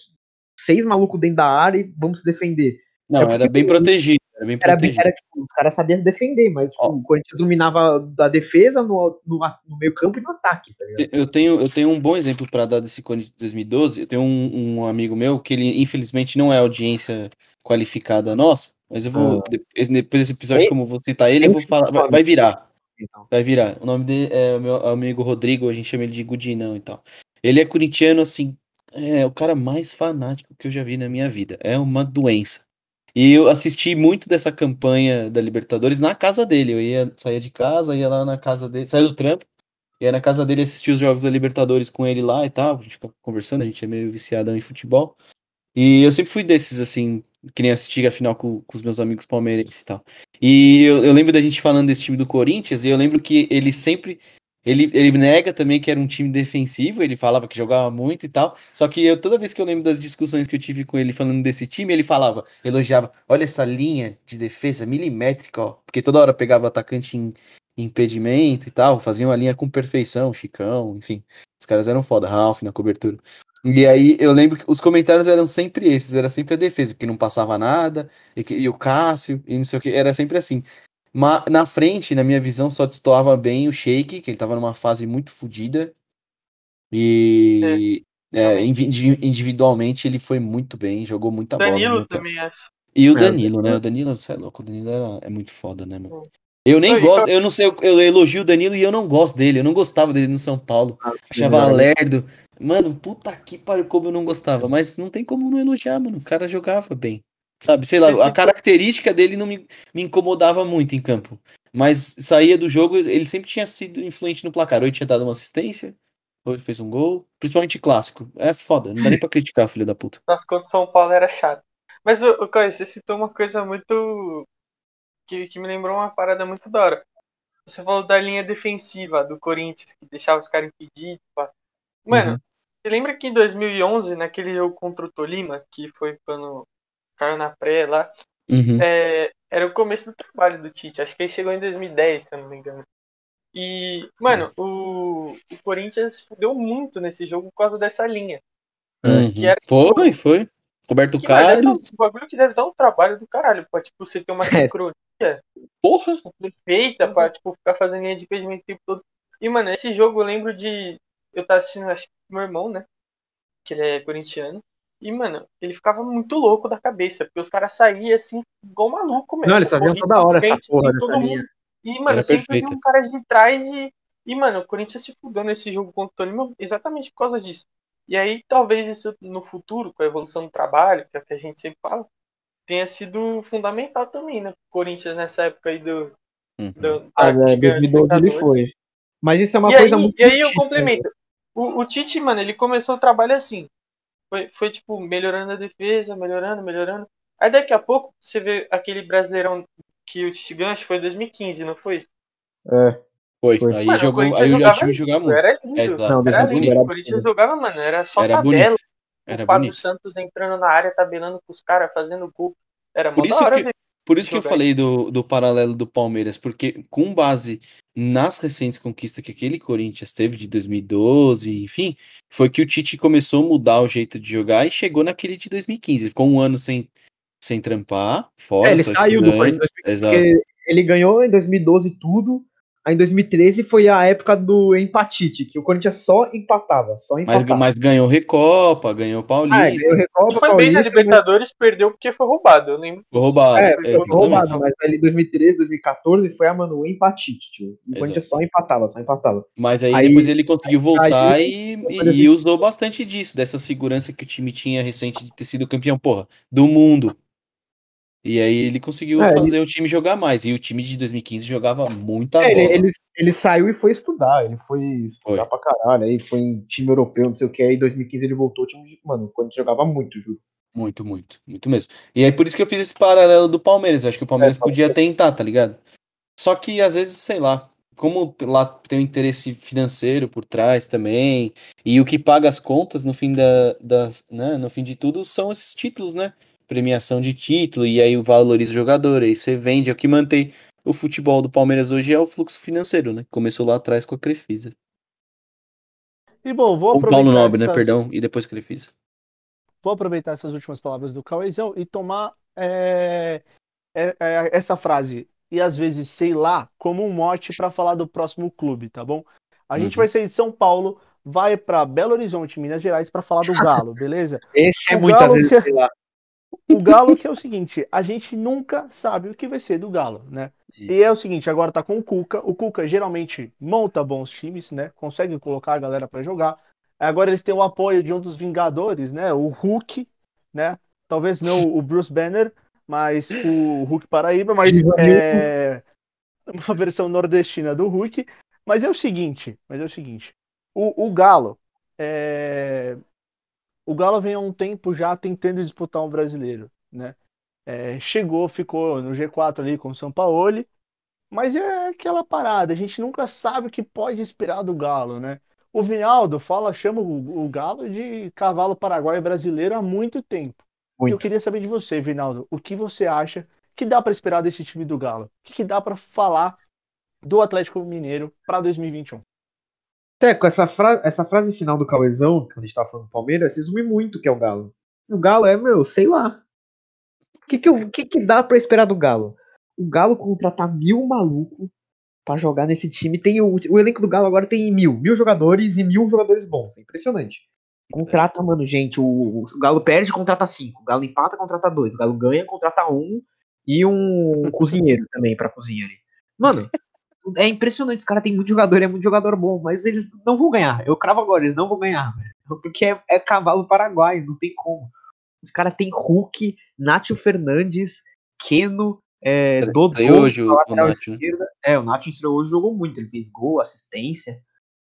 seis malucos dentro da área e vamos se defender. Não, era porque bem o- protegido. Era bem Era, protegido. era tipo, os caras sabiam defender, mas tipo, o Corinthians dominava da defesa no, no, no meio campo e no ataque, tá? Eu tenho, eu tenho um bom exemplo para dar desse Corinthians de 2012. Eu tenho um, um amigo meu que ele, infelizmente, não é audiência qualificada nossa, mas eu vou, Ah. depois, desse episódio, Ei, como eu vou citar ele, eu vou falar, vai, vai virar. Então. Vai virar. O nome dele é o meu amigo Rodrigo, a gente chama ele de Gudinão e tal. Ele é corintiano, assim, é o cara mais fanático que eu já vi na minha vida. É uma doença. E eu assisti muito dessa campanha da Libertadores na casa dele. Eu ia saía de casa, ia lá na casa dele, saía do trampo, ia na casa dele assistir os jogos da Libertadores com ele lá e tal. A gente ficava conversando, a gente é meio viciadão em futebol. E eu sempre fui desses, assim, que nem assistir a final com, com os meus amigos palmeirenses e tal. E eu, eu lembro da gente falando desse time do Corinthians, e eu lembro que ele sempre. Ele, ele nega também que era um time defensivo, ele falava que jogava muito e tal. Só que eu, toda vez que eu lembro das discussões que eu tive com ele falando desse time, ele falava, elogiava, olha essa linha de defesa milimétrica, ó. Porque toda hora pegava o atacante em, impedimento e tal, faziam a linha com perfeição, Chicão, enfim. Os caras eram foda, Ralph na cobertura. E aí eu lembro que os comentários eram sempre esses, era sempre a defesa, que não passava nada, e, que- e o Cássio, e não sei o que, era sempre assim. Mas na frente, na minha visão, só destoava bem o Sheik, que ele tava numa fase muito fodida. E é, indivi- individualmente ele foi muito bem, jogou muita bola. Danilo né, cara? também, acho. E o É, Danilo, né? Danilo. O Danilo, você é louco, o Danilo era- é muito foda, né, mano? Eu nem Não, gosto, eu não sei, eu, eu elogio o Danilo e eu não gosto dele, eu não gostava dele no São Paulo. Ah, Achava lerdo. Mano, puta que pariu, como eu não gostava. Mas não tem como não elogiar, mano. O cara jogava bem. Sabe, sei lá, a característica dele não me, me incomodava muito em campo. Mas saía do jogo, ele sempre tinha sido influente no placar. Ou ele tinha dado uma assistência, ou ele fez um gol. Principalmente clássico. É foda, não dá nem pra criticar, filho da puta. Nossa, contra o São Paulo era chato. Mas, o Cois, você citou uma coisa muito. Que, que me lembrou uma parada muito da hora. Você falou da linha defensiva do Corinthians, que deixava os caras impedidos. pá. Mano, Uhum. você lembra que em 2011, naquele jogo contra o Tolima, que foi quando caiu na pré lá, Uhum. é, era o começo do trabalho do Tite. Acho que ele chegou em 2010, se eu não me engano. E, mano, o, o Corinthians fudeu muito nesse jogo por causa dessa linha. Uhum. que era- Foi, foi. Roberto Que, mano, Carlos. um bagulho que deve dar um trabalho do caralho, pra, tipo, você ter uma É. sincronia Porra! perfeita pra, tipo, ficar fazendo linha de impedimento o tempo todo. E, mano, esse jogo eu lembro de. Eu tava assistindo, acho que meu irmão, né? Que ele é corintiano. E, mano, ele ficava muito louco da cabeça, porque os caras saíam assim, igual maluco mesmo. Não, eles faziam corriam toda hora essa frente, porra assim, todo mundo. E, mano, Era sempre perfeita. vi um cara de trás e. E, mano, o Corinthians se fudeu nesse jogo contra o Tolima exatamente por causa disso. E aí, talvez isso no futuro, com a evolução do trabalho, que é o que a gente sempre fala, tenha sido fundamental também, né? pro Corinthians nessa época aí do. Uhum. do Ah, é, que ganhou a 2012 ele foi. Mas isso é uma e coisa aí, muito. E aí eu complemento. O, o Tite, mano, ele começou o trabalho assim. Foi, foi, tipo, melhorando a defesa, melhorando, melhorando. Aí daqui a pouco, você vê aquele brasileirão que o Tite foi em 2015, não foi? É, Foi. Foi. Aí Mano, jogou, aí eu já jogava tive que jogar muito. Era lindo. É. Não, era era lindo. bonito. O Corinthians jogava, mano, era só Era tabela. bonito. Era o Fábio bonito. Santos entrando na área, tabelando com os caras, fazendo gol. Era Por da hora que- ver. Por isso que eu falei do, do paralelo do Palmeiras, porque com base nas recentes conquistas que aquele Corinthians teve de 2012, enfim, foi que o Tite começou a mudar o jeito de jogar e chegou naquele de 2015. Ele ficou um ano sem, sem trampar, fora, É, ele saiu do. Corinthians ele ganhou em 2012 tudo. Aí em 2013 foi a época do empatite, que o Corinthians só empatava, só Mas, empatava. mas ganhou Recopa, ganhou Ah, Paulista. ganhou Recopa, Foi bem na Paulista, Libertadores, perdeu porque foi roubado. Eu lembro. Foi roubado. É, é, foi exatamente. roubado, mas ali em 2013, 2014 foi a mano, o empatite, tio. O Corinthians só empatava, só empatava. Mas aí, Aí- depois ele conseguiu voltar aí- e, e- e usou bastante disso, dessa segurança que o time tinha recente de ter sido campeão, porra, do mundo. E aí ele conseguiu É, ele- fazer o time jogar mais. E o time de 2015 jogava muita É, ele, bola. ele, ele saiu e foi estudar, ele foi estudar Foi. pra caralho, aí foi em time europeu, não sei o que, aí em 2015 ele voltou, o time, de- mano, quando jogava muito, juro. Muito, muito, muito mesmo. E aí por isso que eu fiz esse paralelo do Palmeiras. Eu acho que o Palmeiras É, podia tentar, tá ligado? Só que às vezes, sei lá, como lá tem um interesse financeiro por trás também, e o que paga as contas no fim da, da né, no fim de tudo são esses títulos, né? Premiação de título, e aí valoriza o jogador, aí você vende, é o que mantém o futebol do Palmeiras hoje é o fluxo financeiro, né? Começou lá atrás com a Crefisa. E bom, vou Com o Paulo aproveitar Nobre, né? essas- Perdão, e depois Crefisa. vou aproveitar essas últimas palavras do Cauêzão e tomar é, é, é, essa frase, e às vezes, sei lá, como um mote para falar do próximo clube, tá bom? A gente Uhum. vai sair de São Paulo, vai para Belo Horizonte, Minas Gerais, para falar do Galo, beleza? Esse é O muitas Galo vezes, que- sei lá. O Galo que é o seguinte, a gente nunca sabe o que vai ser do Galo, né? E é o seguinte, agora tá com o Cuca. O Cuca geralmente monta bons times, né? Consegue colocar a galera para jogar. Agora eles têm o apoio de um dos Vingadores, né? O Hulk, né? Talvez não o Bruce Banner, mas o Hulk Paraíba, mas é uma versão nordestina do Hulk. Mas é o seguinte, mas é o seguinte, o, o Galo, é, o Galo vem há um tempo já tentando disputar um brasileiro, né? É, chegou, ficou no G4 ali com o São Paulo, mas é aquela parada, a gente nunca sabe o que pode esperar do Galo, né? O Vinaldo fala, chama o, o Galo de cavalo paraguaio brasileiro há muito tempo. E eu Muito. queria saber de você, Vinaldo, o que você acha que dá para esperar desse time do Galo? O que, que dá para falar do Atlético Mineiro para 2021? Teco, essa, fra essa frase final do Cauezão, que a gente tava falando do Palmeiras, resume muito o que é o Galo. O Galo é, meu, sei lá. O que que, eu- que que dá pra esperar do Galo? O Galo contratar mil malucos pra jogar nesse time. Tem o, o elenco do Galo agora tem mil. Mil jogadores e mil jogadores bons. É impressionante. Contrata, mano, gente. O, o Galo perde, contrata cinco. O Galo empata, contrata dois. O Galo ganha, contrata um. E um cozinheiro também pra cozinhar ali. Mano, é impressionante. Os caras têm muito jogador, é muito jogador bom, mas eles não vão ganhar. Eu cravo agora, eles não vão ganhar, velho. Porque é, é cavalo paraguaio, não tem como. Os caras têm Hulk, Nátio Fernandes, Keno, é, Dodô, hoje o- na o lateral Nacho, né? esquerda. É, o Nátio estreou hoje, jogou muito. Ele fez gol, assistência.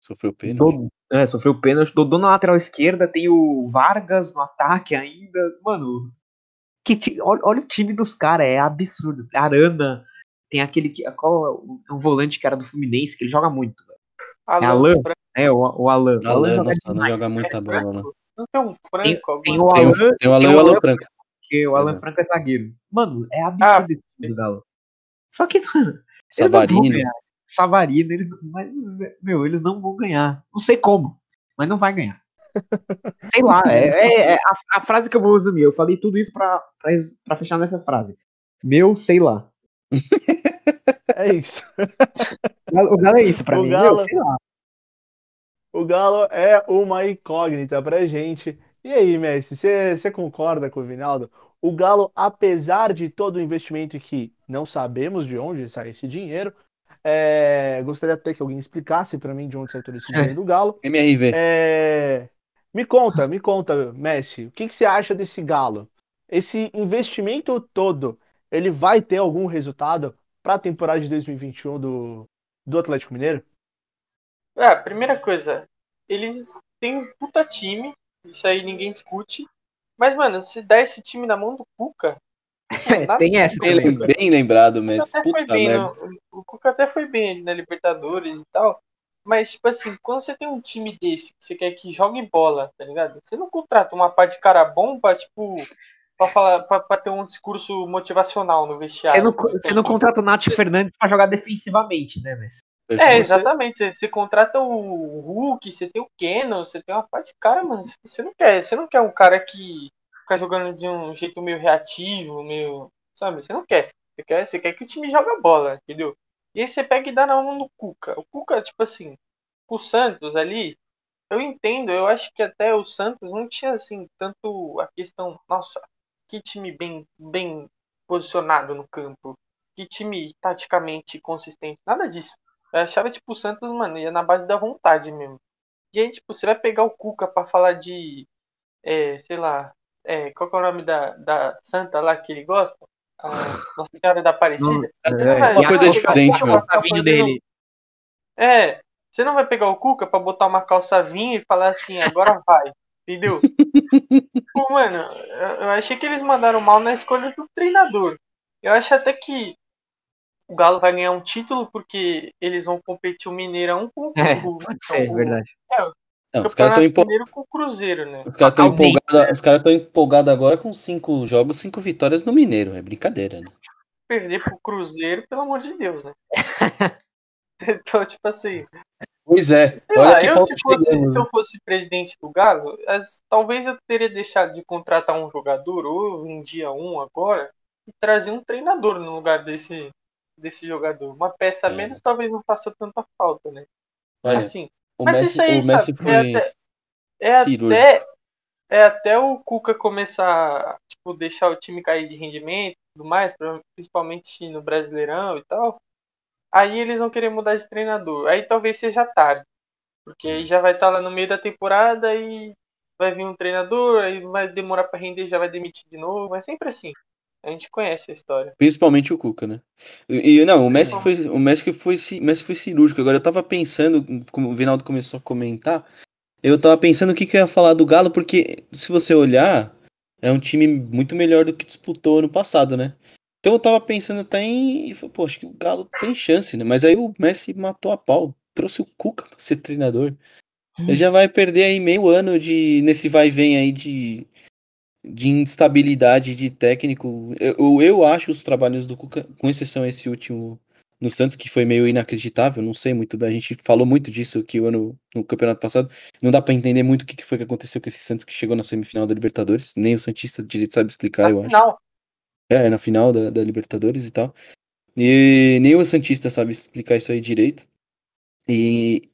Sofreu pênalti. Dodô, é, sofreu pênalti. Dodô na lateral esquerda, tem o Vargas no ataque ainda. Mano, que ti- olha, olha o time dos caras, é absurdo. Arana, tem aquele que. Qual é o- um volante que era do Fluminense, que ele joga muito. velho. Alan Alan? Franco. É, o, o Alan. O Alan, joga nossa, não joga muita É bola? Não tem um Franco agora? Tem o Tem Alan, tem o Alan tem e o Alan Alan- Franco. que o Alan Exato. Franco é zagueiro. Mano, é Ah, absurdo esse time do Galo. Só que, mano, Savarino. Savarino, eles, mas, meu, eles não vão ganhar. Não sei como, mas não vai ganhar. Sei lá, é, é- é a, a frase que eu vou resumir. Eu falei tudo isso pra, pra, pra fechar nessa frase. Meu, sei lá. É isso. O Galo é isso pra O mim. Galo- lá. O Galo é uma incógnita pra gente. E aí, Messi, você concorda com o Vinaldo? O Galo, apesar de todo o investimento que não sabemos de onde sai esse dinheiro, é, gostaria até que alguém explicasse pra mim de onde sai todo esse dinheiro do Galo. MRV. É, me conta, me conta, Messi, o que, que você acha desse Galo? Esse investimento todo, ele vai ter algum resultado para a temporada de 2021 do, do Atlético Mineiro? Ah, primeira coisa, eles têm um puta time, isso aí ninguém discute. Mas, mano, se der esse time na mão do Cuca. É, tem essa Bem, também. lem- bem lembrado, O Cuca bem, no- o Cuca até foi bem ali na Libertadores e tal. Mas, tipo assim, quando você tem um time desse, que você quer que jogue bola, tá ligado? Você não contrata uma pá de cara bom pra, tipo, pra, falar, pra, pra ter um discurso motivacional no Você vestiário. não, você não contrata o Nath Fernandes pra jogar defensivamente, né, Messi? É, exatamente. Você, você contrata o Hulk, você tem o Keno, você tem uma parte de cara, mano. Você não quer, você não quer um cara que fica jogando de um jeito meio reativo, meio. Sabe? Você não quer. Você quer, você quer que o time joga bola, entendeu? E aí você pega e dá na mão no Cuca. O Cuca, tipo assim, o Santos ali, eu entendo, eu acho que até o Santos não tinha assim tanto a questão, nossa, que time bem, bem posicionado no campo, que time taticamente consistente, nada disso. Eu achava tipo o Santos, mano, ia na base da vontade mesmo. E aí, tipo, você vai pegar o Cuca para falar de, é, sei lá, é, qual é o nome da, da santa lá que ele gosta? A Nossa Senhora da Aparecida. Não, é, uma coisa diferente, mano. Dele. É, você não vai pegar o Cuca pra botar uma calça vinho e falar assim, agora vai. Entendeu? Pô, mano, eu achei que eles mandaram mal na escolha do treinador. Eu acho até que o Galo vai ganhar um título porque eles vão competir o Mineirão com é, o. Pode ser, o, verdade. É, não, os caras estão empol... com o Cruzeiro, né? Os caras estão empolgados os cara empolgado agora com cinco jogos, cinco vitórias no Mineiro. É brincadeira, né? Perder pro Cruzeiro, pelo amor de Deus, né? então, tipo assim, Pois é. Olha lá, eu, se, fosse, se eu fosse presidente do Galo, as, talvez eu teria deixado de contratar um jogador, ou em dia um agora, e trazer um treinador no lugar desse, desse jogador. Uma peça a é. menos talvez não faça tanta falta, né? Olha, assim, o mas Messi, isso aí, o Messi foi é até, é até, é até o Cuca começar tipo, deixar o time cair de rendimento e tudo mais, principalmente no Brasileirão e tal aí eles vão querer mudar de treinador. Aí talvez seja tarde. Porque aí já vai estar lá no meio da temporada e vai vir um treinador, aí vai demorar para render, já vai demitir de novo. É sempre assim. A gente conhece a história. Principalmente o Cuca, né? E, não, o Messi foi o Messi foi, Messi foi cirúrgico. Agora eu tava pensando, como o Vinaldo começou a comentar, eu tava pensando o que, que eu ia falar do Galo, porque se você olhar, é um time muito melhor do que disputou ano passado, né? Então eu tava pensando até em. Pô, acho que o Galo tem chance, né? Mas aí o Messi matou a pau. Trouxe o Cuca pra ser treinador. Ele já vai perder aí meio ano de. nesse vai e vem aí de. de instabilidade de técnico. Eu, eu acho os trabalhos do Cuca, com exceção esse último no Santos, que foi meio inacreditável, não sei muito bem. A gente falou muito disso aqui o ano, no campeonato passado. Não dá para entender muito o que foi que aconteceu com esse Santos que chegou na semifinal da Libertadores. Nem o Santista direito sabe explicar, eu acho. Não, é, na final da, da Libertadores e tal. E nem o Santista sabe explicar isso aí direito. E,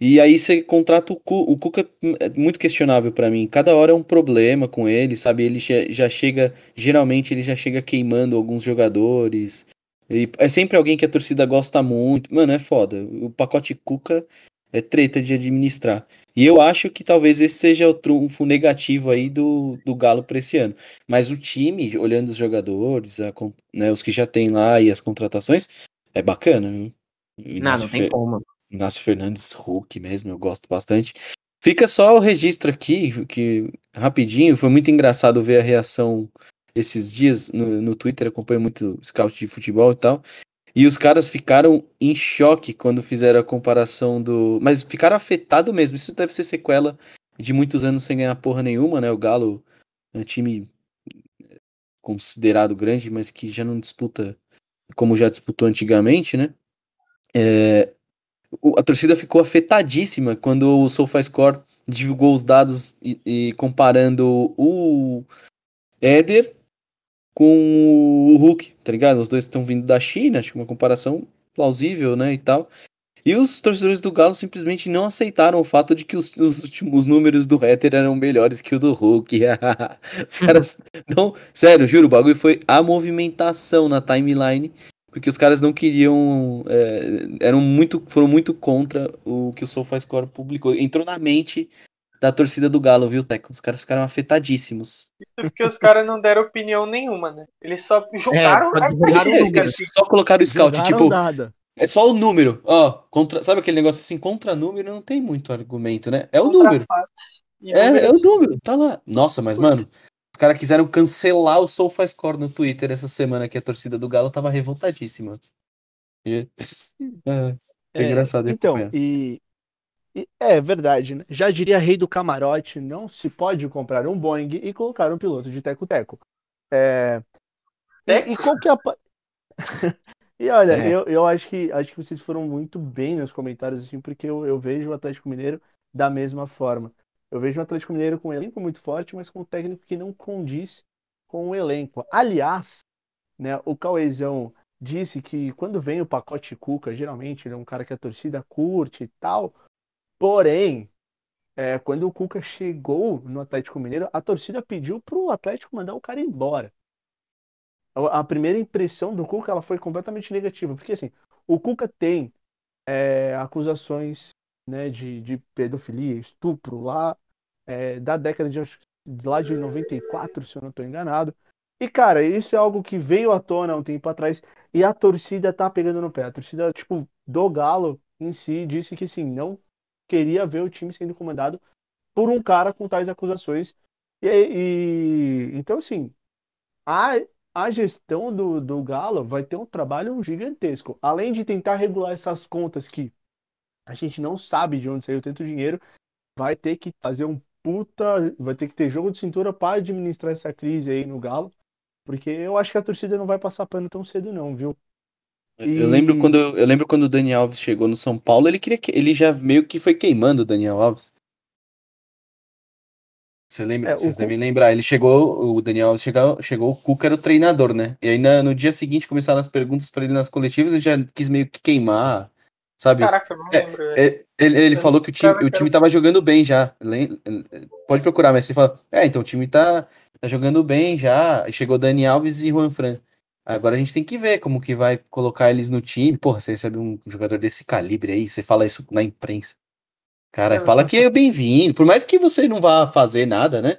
e aí você contrata o Cuca, o Cuca é muito questionável para mim. Cada hora é um problema com ele, sabe? Ele já chega, geralmente ele já chega queimando alguns jogadores. E é sempre alguém que a torcida gosta muito. Mano, é foda. O pacote Cuca é treta de administrar. E eu acho que talvez esse seja o trunfo negativo aí do, do Galo para esse ano. Mas o time, olhando os jogadores, a, né, os que já tem lá e as contratações, é bacana. Viu? Não, não tem como. Inácio Fernandes, Hulk mesmo, eu gosto bastante. Fica só o registro aqui, que rapidinho, foi muito engraçado ver a reação esses dias no, no Twitter, acompanho muito scout de futebol e tal. E os caras ficaram em choque quando fizeram a comparação do. Mas ficaram afetados mesmo. Isso deve ser sequela de muitos anos sem ganhar porra nenhuma, né? O Galo é um time considerado grande, mas que já não disputa como já disputou antigamente, né? É... A torcida ficou afetadíssima quando o SofaScore divulgou os dados e, e comparando o Éder com o Hulk, tá ligado? Os dois estão vindo da China, acho que uma comparação plausível, né, e tal. E os torcedores do Galo simplesmente não aceitaram o fato de que os, os últimos números do Hatter eram melhores que o do Hulk. os caras não. Sério, juro, o bagulho foi a movimentação na timeline. Porque os caras não queriam. É, eram muito. Foram muito contra o que o SofaScore publicou. Entrou na mente da torcida do Galo, viu, Teco? Os caras ficaram afetadíssimos. Isso porque os caras não deram opinião nenhuma, né? Eles só jogaram é, Eles só colocaram o scout, jogaram tipo. Nada. É só o número. Ó, contra, sabe aquele negócio assim, contra número não tem muito argumento, né? É o contra número. É, é o número, tá lá. Nossa, mas, mano, os caras quiseram cancelar o SofaScore no Twitter essa semana que a torcida do Galo tava revoltadíssima. E... É, é, é, engraçado. Então, e, é verdade, né? Já diria rei do camarote, não se pode comprar um Boeing e colocar um piloto de teco-teco. É... E, e, qual que é a... e olha, é. eu, eu acho que acho que vocês foram muito bem nos comentários, assim, porque eu, eu vejo o Atlético Mineiro da mesma forma. Eu vejo o Atlético Mineiro com um elenco muito forte, mas com um técnico que não condiz com o elenco. Aliás, né, o Cauezão disse que quando vem o pacote Cuca, geralmente ele é um cara que a torcida curte e tal. Porém, é, quando o Cuca chegou no Atlético Mineiro, a torcida pediu pro Atlético mandar o cara embora. A primeira impressão do Cuca ela foi completamente negativa, porque assim, o Cuca tem é, acusações né, de, de pedofilia, estupro lá é, da década de lá de 94, se eu não estou enganado. E, cara, isso é algo que veio à tona um tempo atrás e a torcida tá pegando no pé. A torcida, tipo, do Galo em si disse que, sim, não queria ver o time sendo comandado por um cara com tais acusações. E, e então, assim, a, a gestão do, do Galo vai ter um trabalho gigantesco. Além de tentar regular essas contas que a gente não sabe de onde saiu tanto dinheiro, vai ter que fazer um puta. Vai ter que ter jogo de cintura para administrar essa crise aí no Galo. Porque eu acho que a torcida não vai passar pano tão cedo, não, viu? E... Eu lembro quando eu lembro quando o Dani Alves chegou no São Paulo, ele queria que ele já meio que foi queimando o Daniel Alves. Você lembra? É, Vocês devem lembrar. Ele chegou, o Daniel Alves chegou, chegou, o Cuca era o treinador, né? E aí na, no dia seguinte começaram as perguntas para ele nas coletivas, ele já quis meio que queimar, sabe? Caraca, eu não é, lembro. É, ele, ele falou que o time, o time tava jogando bem já. Pode procurar, mas ele fala, é, então o time tá, tá jogando bem já. Chegou Dani Alves e Juan Fran. Agora a gente tem que ver como que vai colocar eles no time. Porra, você recebe um jogador desse calibre aí, você fala isso na imprensa. Cara, fala que é bem-vindo. Por mais que você não vá fazer nada, né?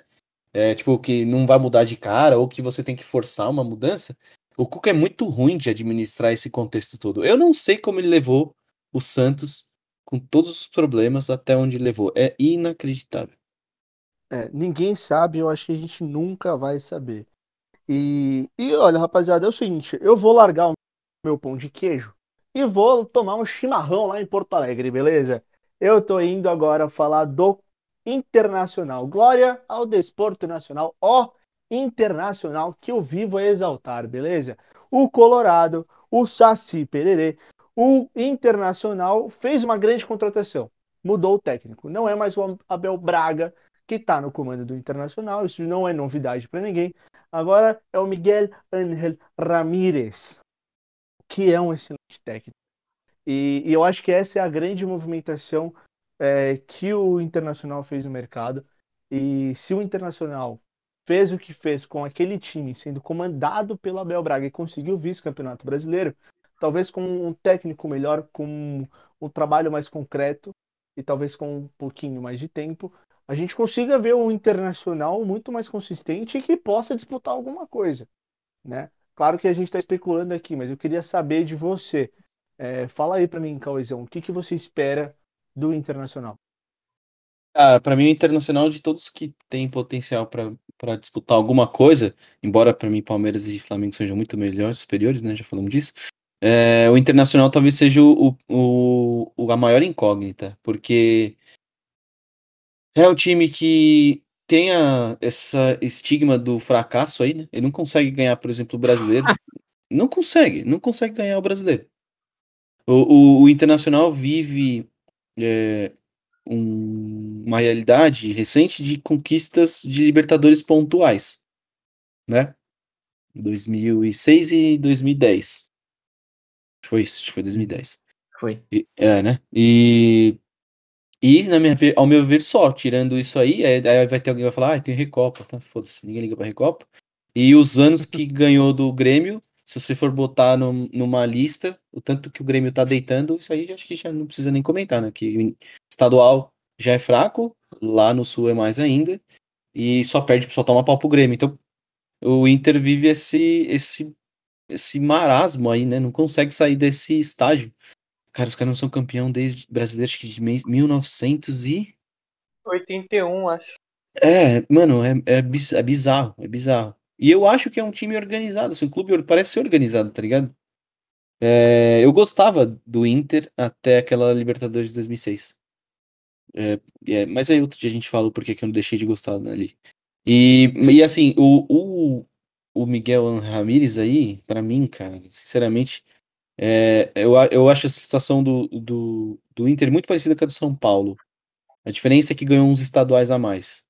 É, tipo, que não vai mudar de cara, ou que você tem que forçar uma mudança. O Cuca é muito ruim de administrar esse contexto todo. Eu não sei como ele levou o Santos com todos os problemas até onde levou. É inacreditável. É, ninguém sabe, eu acho que a gente nunca vai saber. E, e olha, rapaziada, é o seguinte: eu vou largar o meu pão de queijo e vou tomar um chimarrão lá em Porto Alegre, beleza? Eu tô indo agora falar do Internacional. Glória ao Desporto Nacional, ó Internacional que eu vivo a exaltar, beleza? O Colorado, o Saci Pererê, o Internacional fez uma grande contratação. Mudou o técnico. Não é mais o Abel Braga que está no comando do Internacional. Isso não é novidade para ninguém. Agora é o Miguel Ángel Ramírez, que é um excelente técnico. E, e, eu acho que essa é a grande movimentação é, que o Internacional fez no mercado. E se o Internacional fez o que fez com aquele time sendo comandado pelo Abel Braga e conseguiu o vice-campeonato brasileiro, talvez com um técnico melhor, com um trabalho mais concreto e talvez com um pouquinho mais de tempo, a gente consiga ver um internacional muito mais consistente e que possa disputar alguma coisa, né? Claro que a gente está especulando aqui, mas eu queria saber de você. É, fala aí para mim, Cauezão, o que, que você espera do Internacional? Ah, para mim o Internacional de todos que tem potencial para disputar alguma coisa, embora para mim Palmeiras e Flamengo sejam muito melhores, superiores, né? Já falamos disso. É, o Internacional talvez seja o, o, o, a maior incógnita, porque é um time que tem a, essa estigma do fracasso aí, né? Ele não consegue ganhar, por exemplo, o brasileiro. Não consegue, não consegue ganhar o brasileiro. O, o, o Internacional vive é, um, uma realidade recente de conquistas de Libertadores pontuais, né? 2006 e 2010. Foi isso, foi 2010. Foi. E, é, né? E e, na minha, ao meu ver, só, tirando isso aí, aí vai ter alguém que vai falar, ah, tem Recopa, tá? Foda-se, ninguém liga pra Recopa. E os anos que ganhou do Grêmio, se você for botar no, numa lista, o tanto que o Grêmio tá deitando, isso aí acho que já não precisa nem comentar, né? Que estadual já é fraco, lá no sul é mais ainda, e só perde, só toma pau pro Grêmio. Então, o Inter vive esse, esse, esse marasmo aí, né? Não consegue sair desse estágio Cara, os caras não são campeão desde brasileiro, acho que de 1900 e. 81, acho. É, mano, é, é, é bizarro, é bizarro. E eu acho que é um time organizado, assim, o clube parece ser organizado, tá ligado? É, eu gostava do Inter até aquela Libertadores de 2006. É, é, mas aí outro dia a gente fala porque que eu não deixei de gostar ali. E, e assim, o, o, o Miguel Ramírez aí, para mim, cara, sinceramente, é, eu, eu acho a situação do, do, do Inter muito parecida com a do São Paulo. A diferença é que ganhou uns estaduais a mais.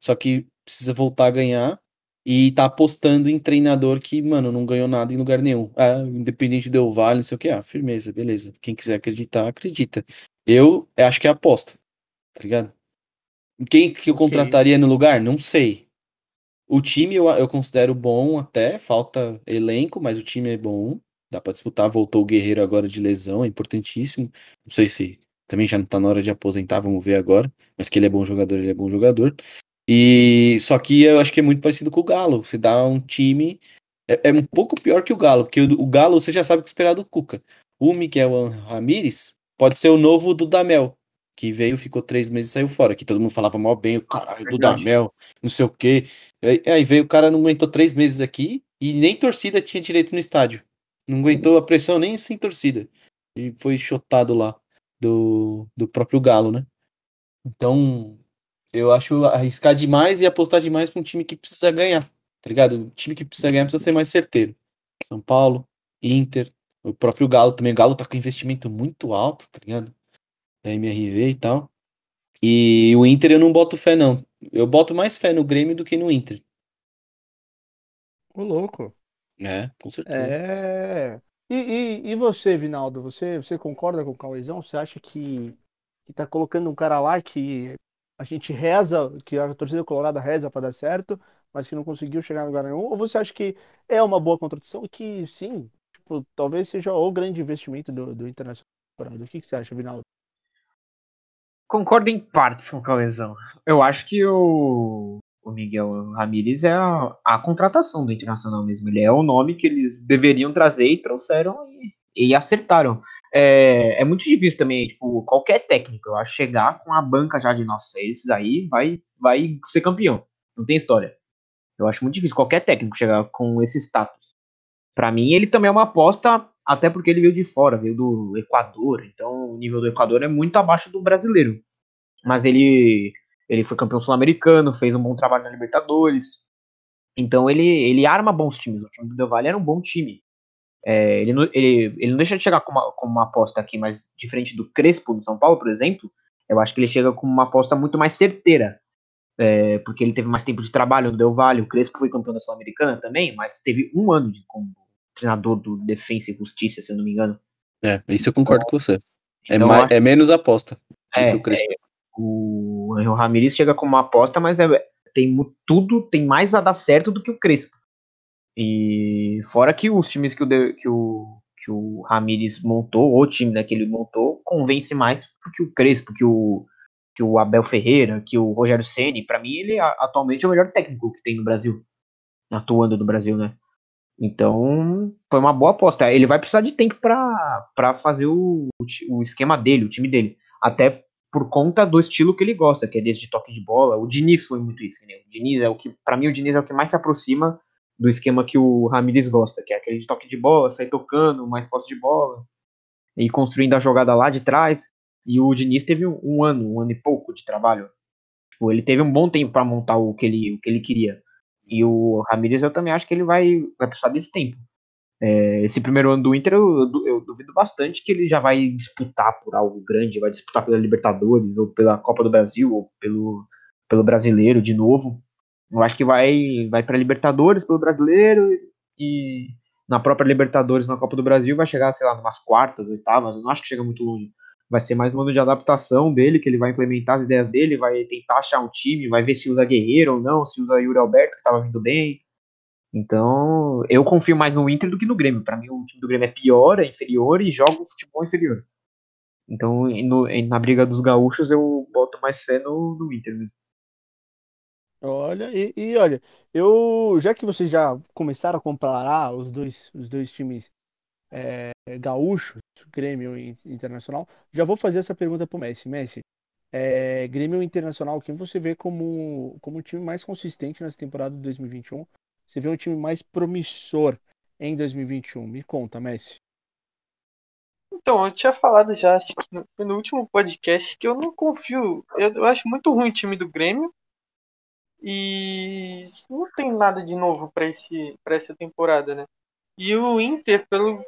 Só que precisa voltar a ganhar e tá apostando em treinador que, mano, não ganhou nada em lugar nenhum. Ah, independente do Vale, não sei o que. Ah, firmeza, beleza. Quem quiser acreditar, acredita. Eu acho que é aposta, tá ligado? Quem que eu contrataria no lugar? Não sei. O time eu, eu considero bom até, falta elenco, mas o time é bom. Dá para disputar. Voltou o Guerreiro agora de lesão, é importantíssimo. Não sei se também já não tá na hora de aposentar, vamos ver agora. Mas que ele é bom jogador, ele é bom jogador. E só que eu acho que é muito parecido com o Galo. Você dá um time. É, é um pouco pior que o Galo, porque o, o, Galo você já sabe o que esperar do Cuca. O Miguel Ramírez pode ser o novo do Damel, que veio, ficou três meses e saiu fora. Que todo mundo falava mal bem, o caralho do Damel, não sei o quê. Aí, aí veio o cara, não aguentou três meses aqui e nem torcida tinha direito no estádio. Não aguentou a pressão nem sem torcida. E foi chotado lá do, do próprio Galo, né? Então, eu acho arriscar demais e apostar demais para um time que precisa ganhar, tá ligado? O time que precisa ganhar precisa ser mais certeiro. São Paulo, Inter, o próprio Galo também. O Galo tá com investimento muito alto, tá ligado? Da MRV e tal. E o Inter eu não boto fé, não. Eu boto mais fé no Grêmio do que no Inter. Ô, louco. É, com certeza. É. E, e, e você, Vinaldo? Você, você concorda com o Cauezão? Você acha que, que tá colocando um cara lá que a gente reza, que a torcida colorada reza para dar certo, mas que não conseguiu chegar em lugar nenhum? Ou você acha que é uma boa contratação que, sim, tipo, talvez seja o grande investimento do, do Internacional? O que, que você acha, Vinaldo? Concordo em partes com o Cauezão. Eu acho que o, o Miguel Ramírez é a, a, contratação do Internacional mesmo. Ele é o nome que eles deveriam trazer e trouxeram e, e acertaram é, é muito difícil também, tipo, qualquer técnico, eu acho, chegar com a banca já de, nossa, esses aí vai, vai ser campeão. Não tem história. Eu acho muito difícil qualquer técnico chegar com esse status. Para mim, ele também é uma aposta, até porque ele veio de fora, veio do Equador, então o nível do Equador é muito abaixo do brasileiro. Mas ele, ele foi campeão sul-americano, fez um bom trabalho na Libertadores. Então ele, ele arma bons times. O time do Del Valle era um bom time. É, ele, não, ele, ele não deixa de chegar com uma, com uma aposta aqui, mas diferente do Crespo do São Paulo, por exemplo, eu acho que ele chega com uma aposta muito mais certeira. É, porque ele teve mais tempo de trabalho no Del Valle, o Crespo foi campeão da Sul-Americana também, mas teve um ano de, como treinador do Defensa e Justiça, se eu não me engano. É, isso eu concordo então, com você. É, então, mais, acho, é menos aposta é, que o Crespo. É, o Angel Ramirez chega com uma aposta, mas é, tem tudo, tem mais a dar certo do que o Crespo. E fora que os times que o, que o, que o Ramires montou, o time né, que ele montou, convence mais do que o Crespo, que o, que o Abel Ferreira, que o Rogério Ceni. Para mim, ele atualmente é o melhor técnico que tem no Brasil, atuando no Brasil, né? Então, foi uma boa aposta. Ele vai precisar de tempo para fazer o, o esquema dele, o time dele. Até por conta do estilo que ele gosta, que é desde toque de bola. O Diniz foi muito isso. Né? O Diniz é o que, para mim, o Diniz é o que mais se aproxima do esquema que o Ramires gosta, que é aquele de toque de bola, sair tocando, mais posse de bola, e construindo a jogada lá de trás. E o Diniz teve um, ano, um ano e pouco de trabalho. Tipo, ele teve um bom tempo para montar o que, ele, o que ele queria. E o Ramires eu também acho que ele vai, vai precisar desse tempo. É, esse primeiro ano do Inter eu, eu, eu, duvido bastante que ele já vai disputar por algo grande, vai disputar pela Libertadores, ou pela Copa do Brasil, ou pelo, pelo Brasileiro de novo. Eu acho que vai, vai para Libertadores pelo brasileiro e na própria Libertadores, na Copa do Brasil, vai chegar, sei lá, umas quartas, oitavas. Eu não acho que chega muito longe. Vai ser mais um ano de adaptação dele, que ele vai implementar as ideias dele, vai tentar achar um time, vai ver se usa Guerreiro ou não, se usa Yuri Alberto, que estava vindo bem. Então, eu confio mais no Inter do que no Grêmio. Para mim, o time do Grêmio é pior, é inferior e joga um futebol inferior. Então, no, na briga dos gaúchos, eu boto mais fé no, no Inter mesmo. Olha, e, e, olha, eu já que vocês já começaram a comparar os dois, os dois times é, gaúchos, Grêmio e Internacional, já vou fazer essa pergunta pro Messi. Messi, é, Grêmio Internacional, quem você vê como, como o time mais consistente nessa temporada de 2021? Você vê um time mais promissor em 2021? Me conta, Messi. Então, eu tinha falado já, acho que no, no último podcast, que eu não confio. Eu, eu acho muito ruim o time do Grêmio e não tem nada de novo para esse para essa temporada, né? E o Inter, pelo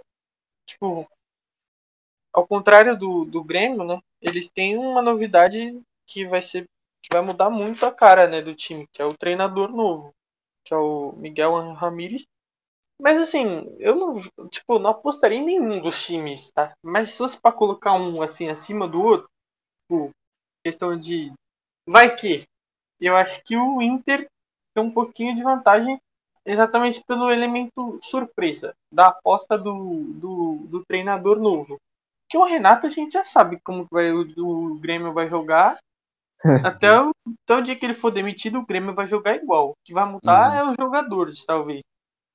tipo, ao contrário do, do Grêmio, né? Eles têm uma novidade que vai ser que vai mudar muito a cara, né, do time, que é o treinador novo. Que é o Miguel Ramírez. Mas assim, eu não, tipo, não apostaria em nenhum dos times, tá? Mas se fosse para colocar um assim acima do outro, tipo, questão de vai que eu acho que o Inter tem um pouquinho de vantagem exatamente pelo elemento surpresa da aposta do, do, do treinador novo. Que o Renato a gente já sabe como vai, o, o Grêmio vai jogar. até, o, até o dia que ele for demitido, o Grêmio vai jogar igual. O que vai mudar uhum. é os jogadores, talvez.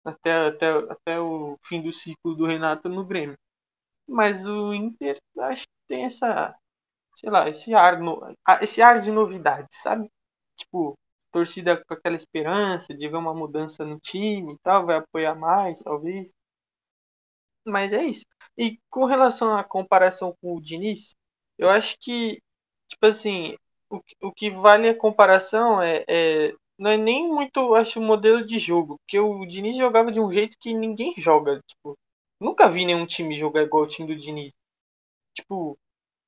Até, até, até o fim do ciclo do Renato no Grêmio. Mas o Inter, acho que tem essa, sei lá, esse ar, no, esse ar de novidade, sabe? Tipo, torcida com aquela esperança de ver uma mudança no time e tal, vai apoiar mais, talvez. Mas é isso. E com relação à comparação com o Diniz, eu acho que, tipo assim, o, o que vale a comparação é, é não é nem muito, acho, o modelo de jogo, porque o Diniz jogava de um jeito que ninguém joga, tipo, nunca vi nenhum time jogar igual o time do Diniz. Tipo,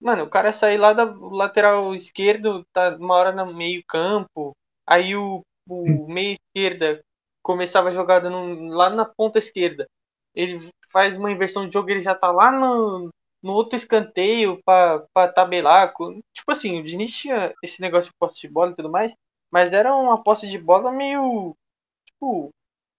mano, o cara sair lá da lateral esquerdo, tá uma hora no meio campo, Aí o, o meia esquerda começava a jogada no, lá na ponta esquerda. Ele faz uma inversão de jogo, ele já tá lá no, no outro escanteio para tabelar. Tipo assim, o Diniz tinha esse negócio de posse de bola e tudo mais, mas era uma posse de bola meio. Tipo,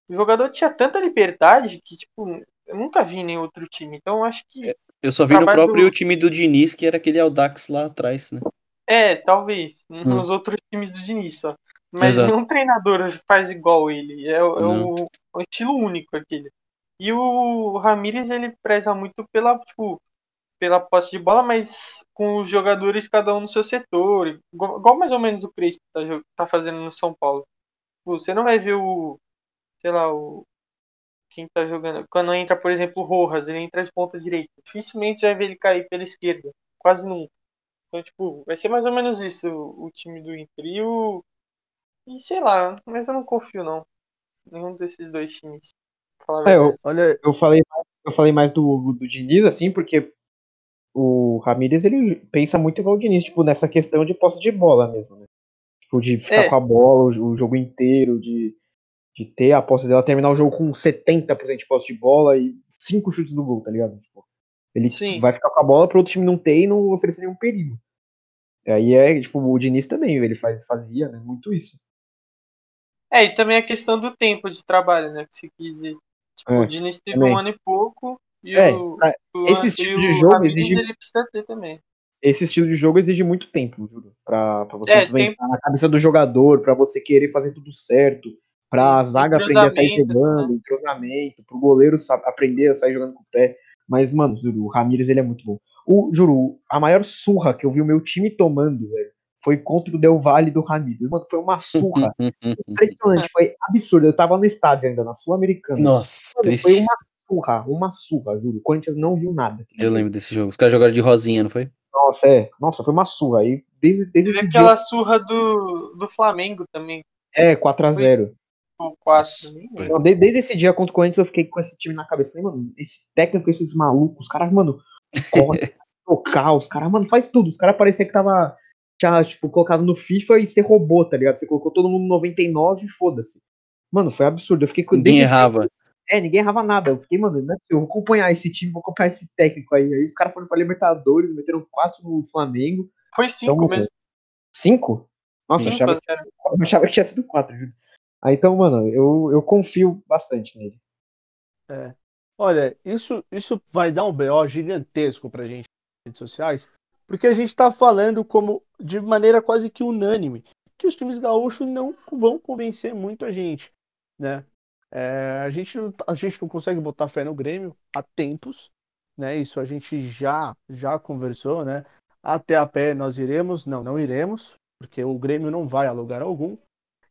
o jogador tinha tanta liberdade que, tipo, eu nunca vi em nenhum outro time. Então eu acho que. Eu só vi no próprio do... time do Diniz, que era aquele Audax lá atrás, né? É, talvez. Hum. Nos outros times do Diniz só. Mas Exato. nenhum treinador faz igual ele. É, é o, o, estilo único aquele. E o Ramires ele preza muito pela, tipo, pela posse de bola, mas com os jogadores cada um no seu setor. Igual, igual mais ou menos o Crespo tá, tá fazendo no São Paulo. Você não vai ver o. Sei lá, o. Quem tá jogando. Quando entra, por exemplo, o Rojas, ele entra de ponta direita. Dificilmente vai ver ele cair pela esquerda. Quase nunca. Então, tipo, vai ser mais ou menos isso o, o time do Inter. E o, e sei lá, mas eu não confio não. Nenhum desses dois times. É, eu, olha, eu falei, eu falei mais do, do Diniz, assim, porque o Ramírez ele pensa muito igual o Diniz, tipo, nessa questão de posse de bola mesmo, né? Tipo, de ficar é. com a bola o, jogo inteiro, de, de ter a posse dela, terminar o jogo com 70% de posse de bola e 5 chutes do gol, tá ligado? Tipo, ele Sim. vai ficar com a bola pro outro time não ter e não oferecer nenhum perigo. Aí é, tipo, o Diniz também, ele faz, fazia, né, muito isso. É, e também a questão do tempo de trabalho, né? Que se quis dizer. Tipo, é, o Diniz teve também. um ano e pouco. E é, o, o, esse estilo de jogo Ramires, exige. Ele precisa ter também. Esse estilo de jogo exige muito tempo, juro. Pra, pra você é, tempo... na cabeça do jogador, pra você querer fazer tudo certo, pra a zaga aprender a sair jogando, né? entrosamento, pro goleiro aprender a sair jogando com o pé. Mas, mano, juro, o Ramires ele é muito bom. O, juro, a maior surra que eu vi o meu time tomando, velho, foi contra o Del Valle do Ramírez. Mano, foi uma surra impressionante, foi absurdo. Eu tava no estádio ainda, na Sul-Americana. Nossa, Mano, Foi uma surra, uma surra, juro. O Corinthians não viu nada. Eu lembro desse jogo. Os caras jogaram de rosinha, não foi? Nossa, é. Nossa, foi uma surra. Aí, desde, desde Teve aquela dia... surra do, do Flamengo também. É, 4x0. 4. Desde, desde esse dia contra o Corinthians eu fiquei com esse time na cabeça. Mano, esse técnico, esses malucos, os caras, mano, corre, tocar, os caras, mano, faz tudo. Os caras pareciam que tava tinha, tipo, colocado no FIFA e você roubou, tá ligado? Você colocou todo mundo 99 e foda-se. Mano, foi absurdo. Eu fiquei com. Ninguém errava. É, ninguém errava nada. Eu fiquei, mano, não é eu vou acompanhar esse time, vou acompanhar esse técnico aí. Aí os caras foram pra Libertadores, meteram 4 no Flamengo. Foi 5 então, mesmo. 5? Nossa, eu, achava, eu achava que tinha sido 4, viu? Aí então, mano, eu, eu confio bastante nele. É. Olha, isso, isso vai dar um BO gigantesco pra gente nas redes sociais, porque a gente está falando como de maneira quase que unânime que os times gaúchos não vão convencer muito a gente, né? É, a, gente, a gente não consegue botar fé no Grêmio há tempos, né? Isso a gente já já conversou, né? Até a pé nós iremos, não, não iremos, porque o Grêmio não vai a lugar algum.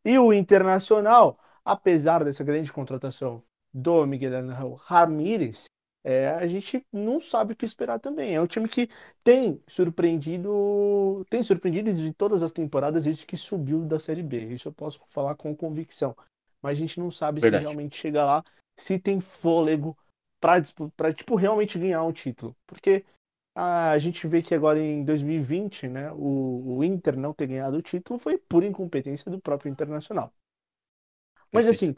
E o Internacional, apesar dessa grande contratação do Miguel Angel Ramírez, é, a gente não sabe o que esperar também. É um time que tem surpreendido, tem surpreendido de todas as temporadas desde que subiu da Série B. Isso eu posso falar com convicção. Mas a gente não sabe Verdade. se realmente chega lá, se tem fôlego para tipo realmente ganhar um título, porque a gente vê que agora em 2020, né, o, o Inter não ter ganhado o título foi por incompetência do próprio Internacional. Mas assim,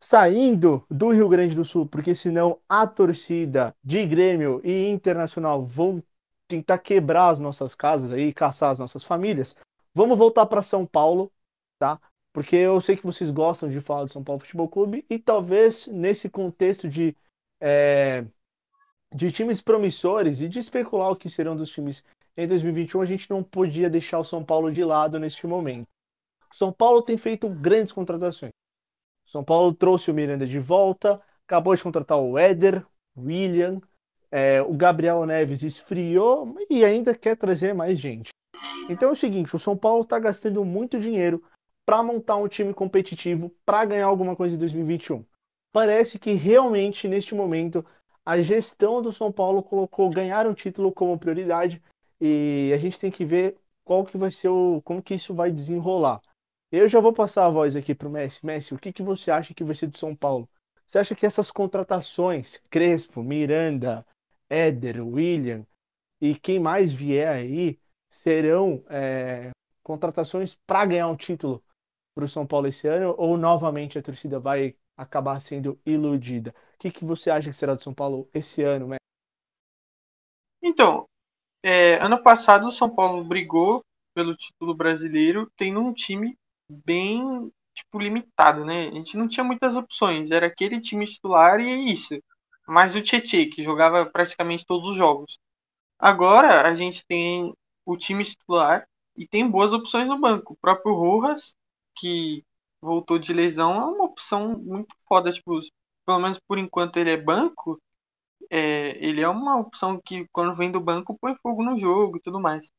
saindo do Rio Grande do Sul, porque senão a torcida de Grêmio e Internacional vão tentar quebrar as nossas casas aí, caçar as nossas famílias. Vamos voltar para São Paulo, tá? Porque eu sei que vocês gostam de falar do São Paulo Futebol Clube e talvez nesse contexto de é, de times promissores e de especular o que serão dos times em 2021, a gente não podia deixar o São Paulo de lado neste momento. São Paulo tem feito grandes contratações. São Paulo trouxe o Miranda de volta, acabou de contratar o Éder, William, é, o Gabriel Neves esfriou e ainda quer trazer mais gente. Então é o seguinte, o São Paulo está gastando muito dinheiro para montar um time competitivo para ganhar alguma coisa em 2021. Parece que realmente neste momento a gestão do São Paulo colocou ganhar um título como prioridade e a gente tem que ver qual que vai ser o como que isso vai desenrolar. Eu já vou passar a voz aqui para o Messi. Messi, o que, que você acha que vai ser do São Paulo? Você acha que essas contratações, Crespo, Miranda, Éder, William e quem mais vier aí, serão é, contratações para ganhar um título para o São Paulo esse ano? Ou novamente a torcida vai acabar sendo iludida? O que, que você acha que será do São Paulo esse ano, Messi? Então, é, ano passado o São Paulo brigou pelo título brasileiro, tendo um time bem tipo limitado, né? A gente não tinha muitas opções, era aquele time titular e é isso. Mais o Tietchan, que jogava praticamente todos os jogos. Agora a gente tem o time titular e tem boas opções no banco. O próprio Rojas, que voltou de lesão, é uma opção muito foda, tipo, pelo menos por enquanto ele é banco, é, ele é uma opção que quando vem do banco põe fogo no jogo e tudo mais.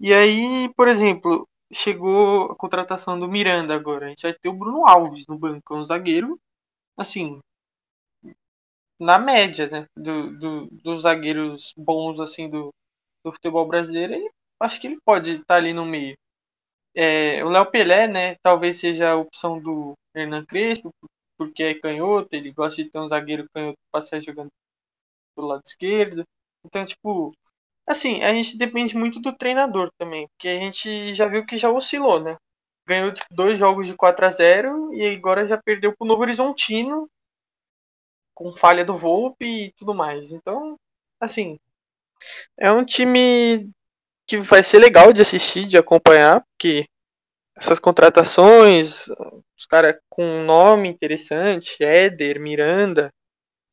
E aí, por exemplo, chegou a contratação do Miranda agora. A gente vai ter o Bruno Alves no banco, um zagueiro, assim, na média, né, do, do, dos zagueiros bons, assim, do, do futebol brasileiro, ele, acho que ele pode estar tá ali no meio. É, o Léo Pelé, né, talvez seja a opção do Hernan Crespo, porque é canhoto, ele gosta de ter um zagueiro canhoto para sair jogando pelo lado esquerdo. Então, tipo, Assim, a gente depende muito do treinador também, porque a gente já viu que já oscilou, né? Ganhou tipo, dois jogos de 4 a 0 e agora já perdeu pro Novo Horizontino com falha do Volpe e tudo mais. Então, assim, é um time que vai ser legal de assistir, de acompanhar, porque essas contratações, os caras com um nome interessante, Éder, Miranda,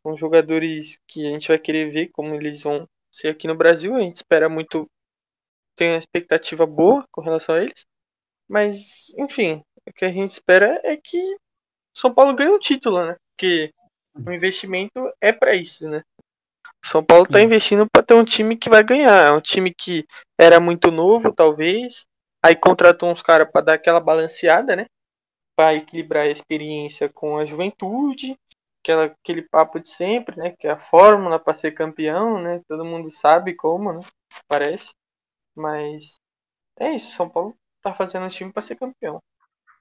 são jogadores que a gente vai querer ver como eles vão ser aqui no Brasil. A gente espera muito, tem uma expectativa boa com relação a eles. Mas, enfim, o que a gente espera é que São Paulo ganhe um título, né? Porque o investimento é para isso, né? São Paulo está investindo para ter um time que vai ganhar. É um time que era muito novo, talvez. Aí contratou uns caras para dar aquela balanceada, né? Para equilibrar a experiência com a juventude aquela, aquele papo de sempre, né? Que é a fórmula para ser campeão, né? Todo mundo sabe como, né? Parece. Mas é isso, São Paulo tá fazendo um time para ser campeão.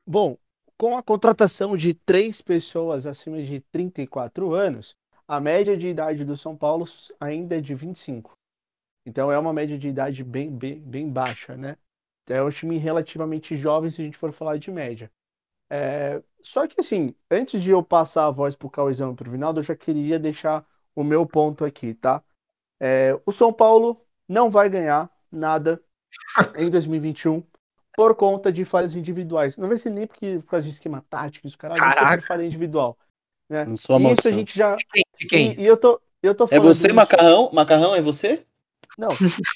Bom, com a contratação de três pessoas acima de 34 anos, a média de idade do São Paulo ainda é de 25. Então é uma média de idade bem, bem, bem baixa, né? É um time relativamente jovem se a gente for falar de média. É, só que assim, antes de eu passar a voz pro Cauizão e pro Vinaldo, eu já queria deixar o meu ponto aqui, tá? É, o São Paulo não vai ganhar nada em 2021 por conta de falhas individuais. Não vai ser nem porque, por causa de esquema tático, isso caralho, vai ser por falha individual. Né? Isso a gente já. De quem? E, e, eu tô, eu tô É você, isso... Macarrão? Macarrão, é você? Não,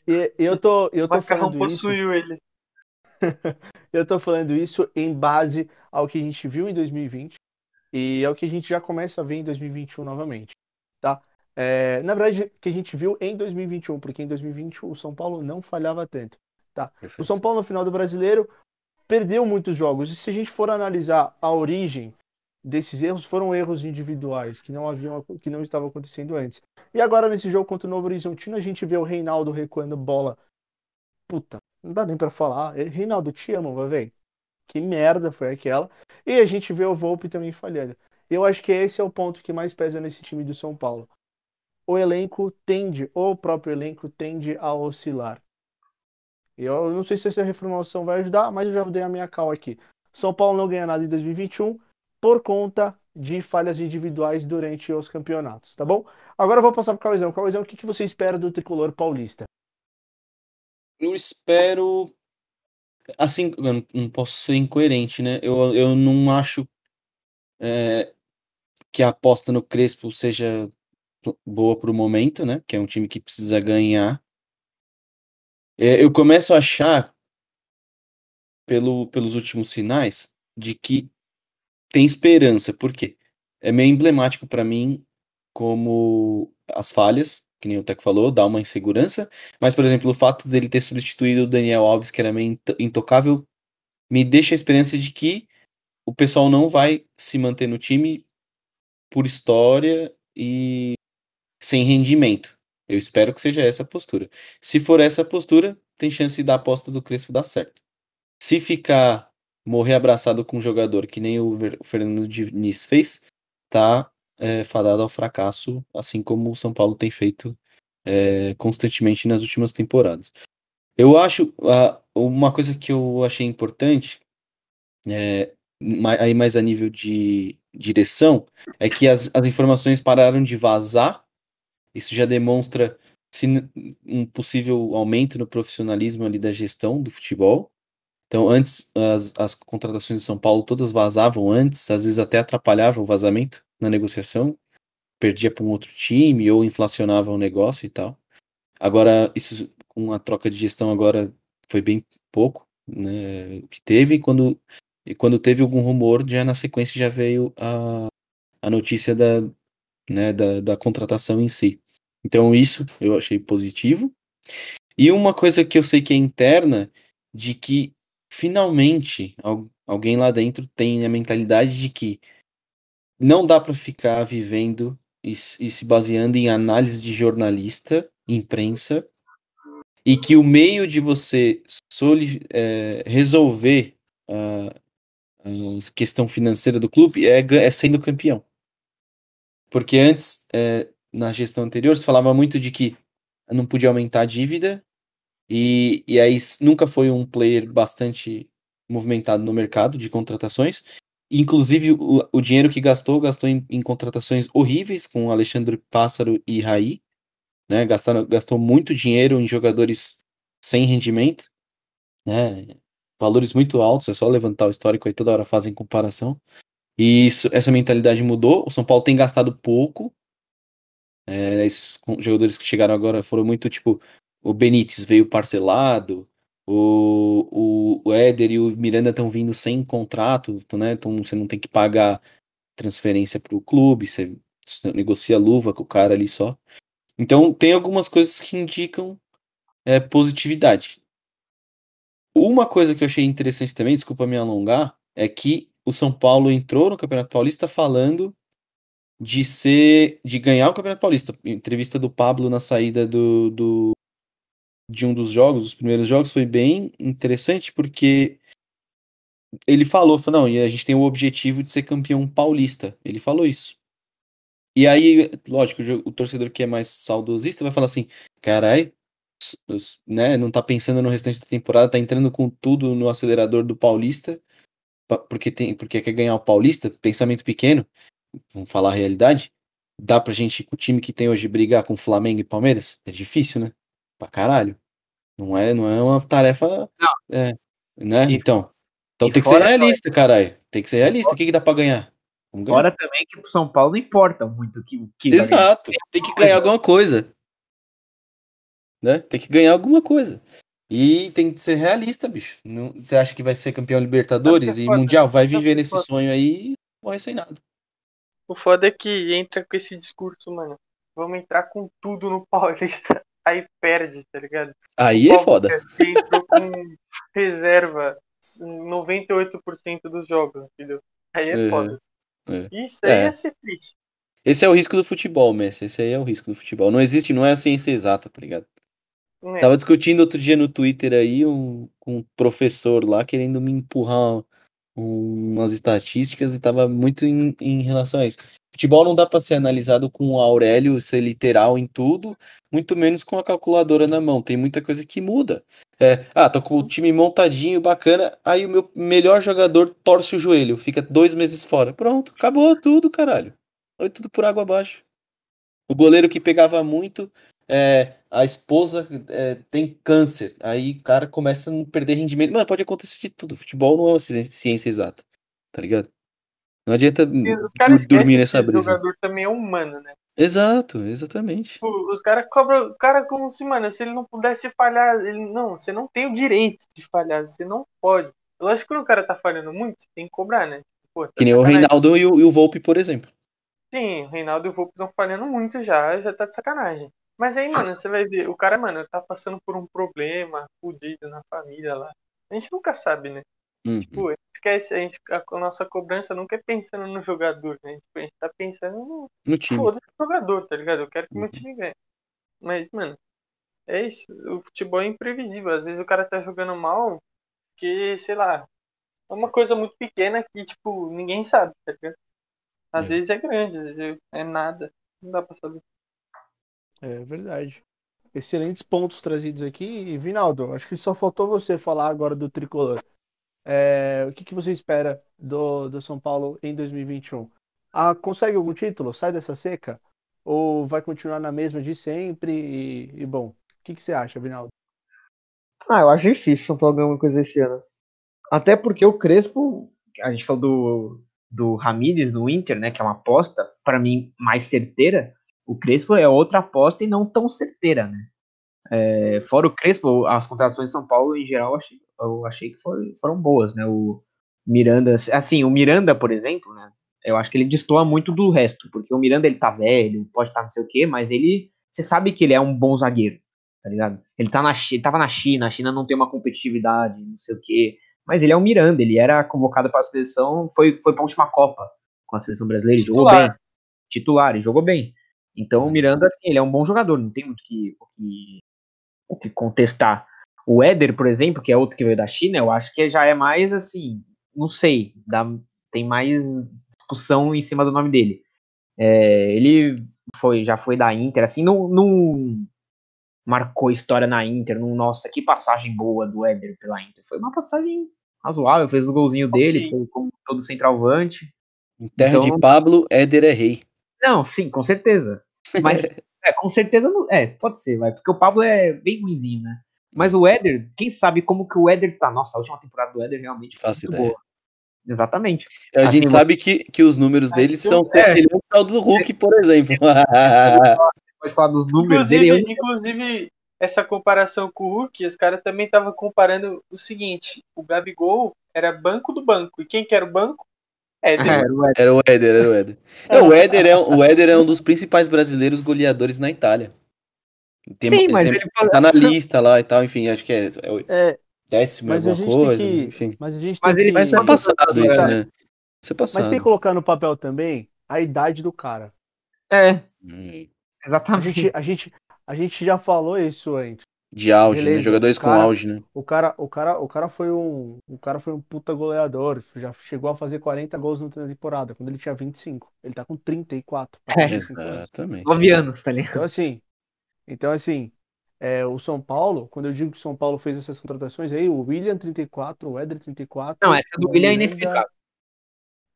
e, eu tô, eu tô Macarrão falando isso. possuiu ele. eu tô falando isso em base ao que a gente viu em 2020 e ao que a gente já começa a ver em 2021 novamente, tá? É, na verdade, que a gente viu em 2021, porque em 2020 o São Paulo não falhava tanto, tá? Perfeito. O São Paulo no final do Brasileiro perdeu muitos jogos e se a gente for analisar a origem desses erros foram erros individuais que não haviam que não estavam acontecendo antes. E agora nesse jogo contra o Novo Horizontino a gente vê o Reinaldo recuando bola. Puta, não dá nem para falar. Reinaldo, te amo, vai ver que merda foi aquela. E a gente vê o Volpe também falhando. Eu acho que esse é o ponto que mais pesa nesse time do São Paulo. O elenco tende, o próprio elenco tende a oscilar. Eu não sei se essa reformulação vai ajudar, mas eu já dei a minha cal aqui. São Paulo não ganha nada em 2021 por conta de falhas individuais durante os campeonatos, tá bom? Agora eu vou passar para o Cauizão. Cauizão, o que, que você espera do tricolor paulista? Eu espero. Assim, eu não posso ser incoerente, né? Eu, eu não acho é, que a aposta no Crespo seja boa para o momento, né? Que é um time que precisa ganhar. É, eu começo a achar, pelo, pelos últimos sinais, de que tem esperança. Por quê? É meio emblemático para mim como as falhas, que nem o Teco falou, dá uma insegurança. Mas, por exemplo, o fato dele ter substituído o Daniel Alves, que era meio intocável, me deixa a esperança de que o pessoal não vai se manter no time por história e sem rendimento. Eu espero que seja essa a postura. Se for essa a postura, tem chance da aposta do Crespo dar certo. Se ficar morrer abraçado com um jogador que nem o Fernando Diniz fez, tá é, fadado ao fracasso, assim como o São Paulo tem feito é, constantemente nas últimas temporadas. Eu acho uma coisa que eu achei importante, é, aí mais a nível de direção, é que as, as informações pararam de vazar. Isso já demonstra um possível aumento no profissionalismo ali da gestão do futebol. Então, antes, as, as contratações de São Paulo todas vazavam antes, às vezes até atrapalhavam o vazamento na negociação, perdia para um outro time ou inflacionava o negócio e tal. Agora, isso com a troca de gestão agora foi bem pouco, né, que teve, quando, e quando teve algum rumor, já na sequência já veio a, a notícia da, né, da, da contratação em si. Então isso eu achei positivo. E uma coisa que eu sei que é interna, de que finalmente alguém lá dentro tem a mentalidade de que não dá para ficar vivendo e, e, se baseando em análise de jornalista, imprensa, e que o meio de você é, resolver a, a, questão financeira do clube é, é sendo campeão. Porque antes, é, na gestão anterior, se falava muito de que não podia aumentar a dívida, e, e aí nunca foi um player bastante movimentado no mercado de contratações. Inclusive, o, o dinheiro que gastou, gastou em, em contratações horríveis com Alexandre Pássaro e Raí. Né? Gastaram, gastou muito dinheiro em jogadores sem rendimento. Né? Valores muito altos, é só levantar o histórico aí, toda hora fazem comparação. E isso, essa mentalidade mudou. O São Paulo tem gastado pouco. É, esses jogadores que chegaram agora foram muito tipo. O Benítez veio parcelado, o, o, o Éder e o Miranda estão vindo sem contrato, né? Então você não tem que pagar transferência para o clube, você, negocia luva com o cara ali só. Então tem algumas coisas que indicam é, positividade. Uma coisa que eu achei interessante também, desculpa me alongar, é que o São Paulo entrou no Campeonato Paulista falando de ser de ganhar o Campeonato Paulista. Entrevista do Pablo na saída do, do de um dos jogos, dos primeiros jogos, foi bem interessante porque ele falou, falou, não, e a gente tem o objetivo de ser campeão paulista. Ele falou isso. E aí, lógico, o, torcedor que é mais saudosista vai falar assim, carai, né, não tá pensando no restante da temporada, tá entrando com tudo no acelerador do Paulista, porque tem, porque quer ganhar o Paulista, pensamento pequeno, vamos falar a realidade, dá pra gente, com o time que tem hoje, brigar com Flamengo e Palmeiras? É difícil, né? Pra caralho. Não é, não é uma tarefa. Não. É, né? E, então. Então tem que ser realista, caralho. Tem que ser realista. O que, que dá pra ganhar? Vamos fora ganhar. também que pro São Paulo não importa muito o que, o que Exato. Tem que ganhar alguma coisa. Né? Tem que ganhar alguma coisa. E tem que ser realista, bicho. Não, você acha que vai ser campeão Libertadores e Mundial? Vai viver nesse sonho aí e morrer sem nada. O foda é que entra com esse discurso, mano. Vamos entrar com tudo no Paulista aí perde, tá ligado? Aí é foda. Entrou com reserva 98% dos jogos, entendeu? Aí é uhum. foda. É. Isso aí é. ia ser triste. Esse é o risco do futebol, Messi. Esse aí é o risco do futebol. Não existe, não é a ciência exata, tá ligado? É. Tava discutindo outro dia no Twitter aí um, um professor lá querendo me empurrar umas estatísticas e tava muito em, em relação a isso. Futebol não dá para ser analisado com o Aurélio ser literal em tudo, muito menos com a calculadora na mão. Tem muita coisa que muda. É, ah, tô com o time montadinho, bacana. Aí o meu melhor jogador torce o joelho, fica dois meses fora. Pronto, acabou tudo, caralho. Foi tudo por água abaixo. O goleiro que pegava muito, é, a esposa é, tem câncer. Aí o cara começa a perder rendimento. Mano, pode acontecer de tudo. Futebol não é uma ciência exata, tá ligado? Não adianta dormir nessa brisa. O jogador também é humano, né? Exato, exatamente. Tipo, os caras cobram. O cara, como se, mano, se ele não pudesse falhar, ele não, você não tem o direito de falhar, você não pode. Lógico que quando o cara tá falhando muito, você tem que cobrar, né? Pô, tá que nem o Reinaldo e o, e o Volpe, por exemplo. Sim, o Reinaldo e o Volpe estão falhando muito já, já tá de sacanagem. Mas aí, mano, você vai ver, o cara, mano, tá passando por um problema fudido na família lá. A gente nunca sabe, né? Uhum. Tipo, esquece, a, gente, a, a, nossa cobrança nunca é pensando no jogador, né? Tipo, a gente tá pensando no, no time. Jogador, tá ligado? Eu quero que uhum. meu time ganhe. Mas, mano, é isso. O futebol é imprevisível. Às vezes o cara tá jogando mal porque, sei lá, é uma coisa muito pequena que, tipo, ninguém sabe, tá ligado? Às é. vezes é grande, às vezes é nada. Não dá pra saber. É verdade. Excelentes pontos trazidos aqui. E, Vinaldo, acho que só faltou você falar agora do tricolor. É, o que, que você espera do, do São Paulo em 2021? Ah, consegue algum título? Sai dessa seca? Ou vai continuar na mesma de sempre? E, e bom, o que, que você acha, Vinaldo? Ah, eu acho difícil São Paulo ganhar alguma coisa esse ano. Até porque o Crespo, a gente falou do, do Ramírez no Inter, né, que é uma aposta, para mim, mais certeira. O Crespo é outra aposta e não tão certeira, né? É, fora o Crespo, as contratações de São Paulo, em geral, eu achei, eu achei que foram, foram boas, né? O Miranda, assim, o Miranda, por exemplo, né? Eu acho que ele destoa muito do resto, porque o Miranda, ele tá velho, pode estar tá não sei o quê, mas ele, você sabe que ele é um bom zagueiro, tá ligado? Ele, tá na, ele tava na China, a China não tem uma competitividade, não sei o quê, mas ele é o Miranda, ele era convocado para a seleção, foi, foi pra última Copa com a seleção brasileira, ele jogou bem, titular, e jogou bem. Então o Miranda, assim, ele é um bom jogador, não tem muito que, o que o que contestar. O Éder, por exemplo, que é outro que veio da China, eu acho que já é mais assim, não sei, dá, tem mais discussão em cima do nome dele. É, ele foi, já foi da Inter, assim, não, não marcou história na Inter, não, nossa, que passagem boa do Éder pela Inter. Foi uma passagem razoável, fez o golzinho okay. dele, como todo centralvante. Em terra então, de Pablo, Éder é rei. Não, sim, com certeza. Mas É, com certeza não. É, pode ser, vai. Porque o Pablo é bem ruimzinho, né? Mas o Éder, quem sabe como que o Éder tá. Nossa, a última temporada do Éder realmente foi muito ideia. boa. Exatamente. A assim, gente sabe que, que os números ah, deles são é. o do Hulk, por exemplo. Pode falar dos números inclusive, dele. Inclusive, essa comparação com o Hulk, os caras também estavam comparando o seguinte: o Gabigol era banco do banco. E quem que era o banco? Éder. Era o Éder, era o Éder. Era o, Éder. É, o, Éder é, o Éder é um dos principais brasileiros goleadores na Itália. Tem, Sim, mas tem, ele tá na lista lá e tal, enfim, acho que é, é, é décimo mas alguma coisa, que, enfim. Mas a gente tem mas ele que... vai ser passado isso, né? Ser passado. Mas tem que colocar no papel também a idade do cara. É. Hum. Exatamente. A gente, a gente, a gente já falou isso antes. De auge, né? Beleza, né? Jogadores cara, com auge, né? O cara, o cara, o cara foi um, o cara foi um puta goleador, já chegou a fazer 40 gols na temporada, quando ele tinha 25. Ele tá com 34. É, exatamente. 9 anos, tá ligado? Então assim, então assim, é, o São Paulo, quando eu digo que o São Paulo fez essas contratações aí, o William 34, o Éder 34. Não, essa do William é inexplicável.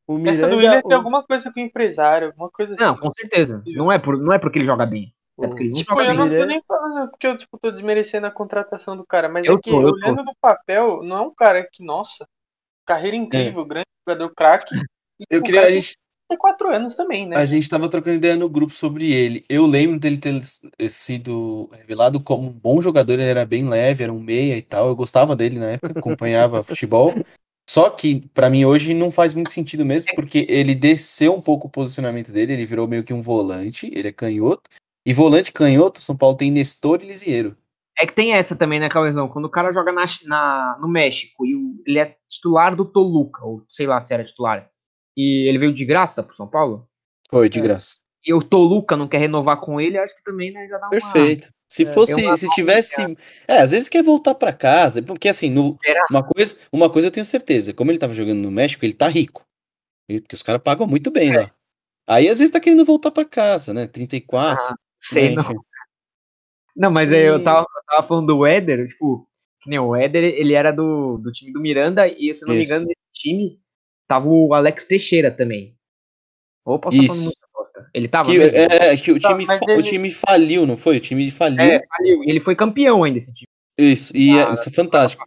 O Miranda, essa do William o... tem alguma coisa com o empresário, alguma coisa Não, assim. com certeza. Não é, por, não é porque ele joga bem. É porque tipo, eu não tô nem falando porque eu tipo, tô desmerecendo a contratação do cara, mas eu é que, tô, olhando no papel, não é um cara que, nossa, carreira incrível, é. grande jogador craque. Eu queria. A gente... Tem quatro anos também, né? A gente tava trocando ideia no grupo sobre ele. Eu lembro dele ter sido revelado como um bom jogador, ele era bem leve, era um meia e tal. Eu gostava dele na época, acompanhava futebol. Só que, para mim, hoje não faz muito sentido mesmo, porque ele desceu um pouco o posicionamento dele, ele virou meio que um volante, ele é canhoto, e volante canhoto, São Paulo tem Nestor e Lisieiro. É que tem essa também, né, Cauezão? Quando o cara joga na, na, no México e o, ele é titular do Toluca, ou sei lá se era titular, e ele veio de graça pro São Paulo? Foi, de é. graça. e o Toluca não quer renovar com ele, acho que também né, já dá uma. Perfeito. Se É, fosse, se tivesse. É, às vezes quer voltar pra casa, porque assim, no, uma, coisa, uma coisa eu tenho certeza, como ele tava jogando no México, ele tá rico. Porque os caras pagam muito bem lá. Aí às vezes tá querendo voltar pra casa, né? 34. Ah, sei, né, não. Não, mas aí eu tava, eu tava falando do Éder, tipo, que nem o Éder, ele era do, do time do Miranda, e se eu não me engano, nesse time tava o Alex Teixeira também. Ou posso estar falando Isso. muita bosta. Ele tava Que, mesmo? é, que o Tá, time, mas fa- o ele- time faliu, não foi? O time faliu. É, faliu. E ele foi campeão ainda esse time. Isso, e é, Ah, isso é fantástico.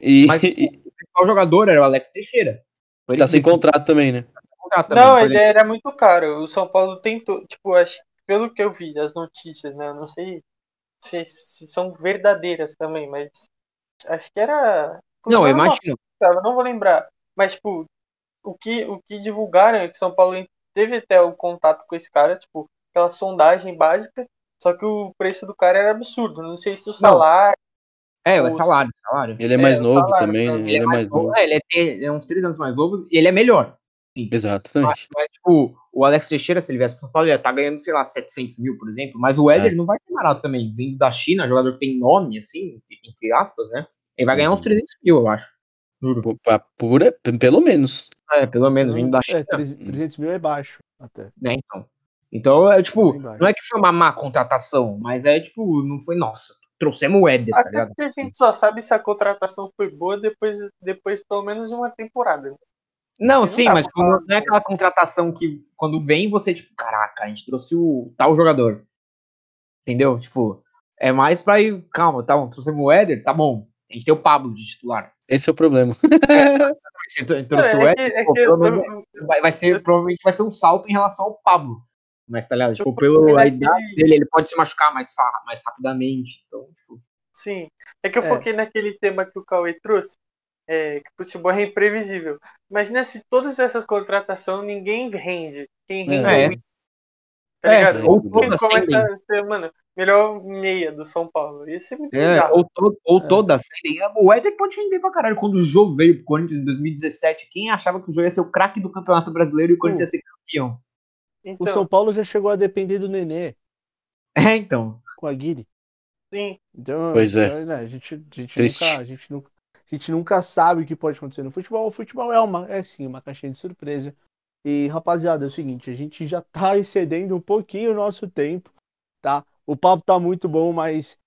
E, Mas o principal jogador era o Alex Teixeira. Foi ele tá sem contrato também, né? Não, ele era muito caro. O São Paulo tentou, tipo, acho, pelo que eu vi, as notícias, né? Eu não sei se, se são verdadeiras também, mas acho que era. Não, eu Não, imagino. eu não vou lembrar. Mas, tipo, o que, o que divulgaram é que São Paulo teve até o contato com esse cara, tipo, aquela sondagem básica, só que o preço do cara era absurdo. Não sei se o salário. É, é o- salário, salário. Ele é mais o novo salário também, né? também. Ele é mais novo. É, ele é, ter- ele é uns três anos mais novo e ele é melhor. Mas, Exatamente. mas, tipo, o Alex Teixeira, se ele viesse pro São Paulo, ele ia estar ganhando, sei lá, 700 mil, por exemplo. Mas o Éder É. não vai ser barato também. Vindo da China, jogador que tem nome, assim, entre aspas, né? Ele vai ganhar uns Uhum. 300 mil, eu acho. Juro. Pura, pelo menos. É, pelo menos, vindo da China. É, 300 mil é baixo até. né, então. Então, é tipo, não é que foi uma má contratação, mas é tipo, não foi, nossa, trouxemos o Éder, tá Até ligado? porque a gente só sabe se a contratação foi boa depois, depois pelo menos de uma temporada. Não, não sim, dá mas pra não é aquela contratação que quando vem você, tipo, caraca, a gente trouxe o tal jogador. Entendeu? Tipo, é mais pra ir, calma, tá bom, trouxemos o Éder, tá bom. A gente tem o Pablo de titular. Esse é o problema. Trou- trouxe o É, é Éder, que- é pô, eu- vai, vai ser, provavelmente vai ser um salto em relação ao Pablo. Mas tá ligado? Tipo, pela é idade que- dele, ele pode se machucar mais, mais rapidamente. Então, tipo, Sim. É que eu É. foquei naquele tema que o Cauê trouxe, é, que o futebol é imprevisível. Imagina se todas essas contratações ninguém rende. Quem rende É. é, o tá É, ligado? ou Quem todas começa a ser, mano, melhor meia do São Paulo. Ia ser muito É, bizarro. ou, to, ou É. todas série. O Éder pode render pra caralho. Quando o Jô veio pro Corinthians em 2017, quem achava que o Jô ia ser o craque do Campeonato Brasileiro e o Corinthians ia ser campeão? O Então, São Paulo já chegou a depender do Nenê É, então. com a Guiri. sim. Então, Pois é. então, né, a gente, a gente Triste. nunca, a gente nunca, a gente nunca sabe o que pode acontecer no futebol. O futebol é uma, é sim, uma caixinha de surpresa. E rapaziada, é o seguinte, a gente já tá excedendo um pouquinho o nosso tempo, tá? O papo tá muito bom, mas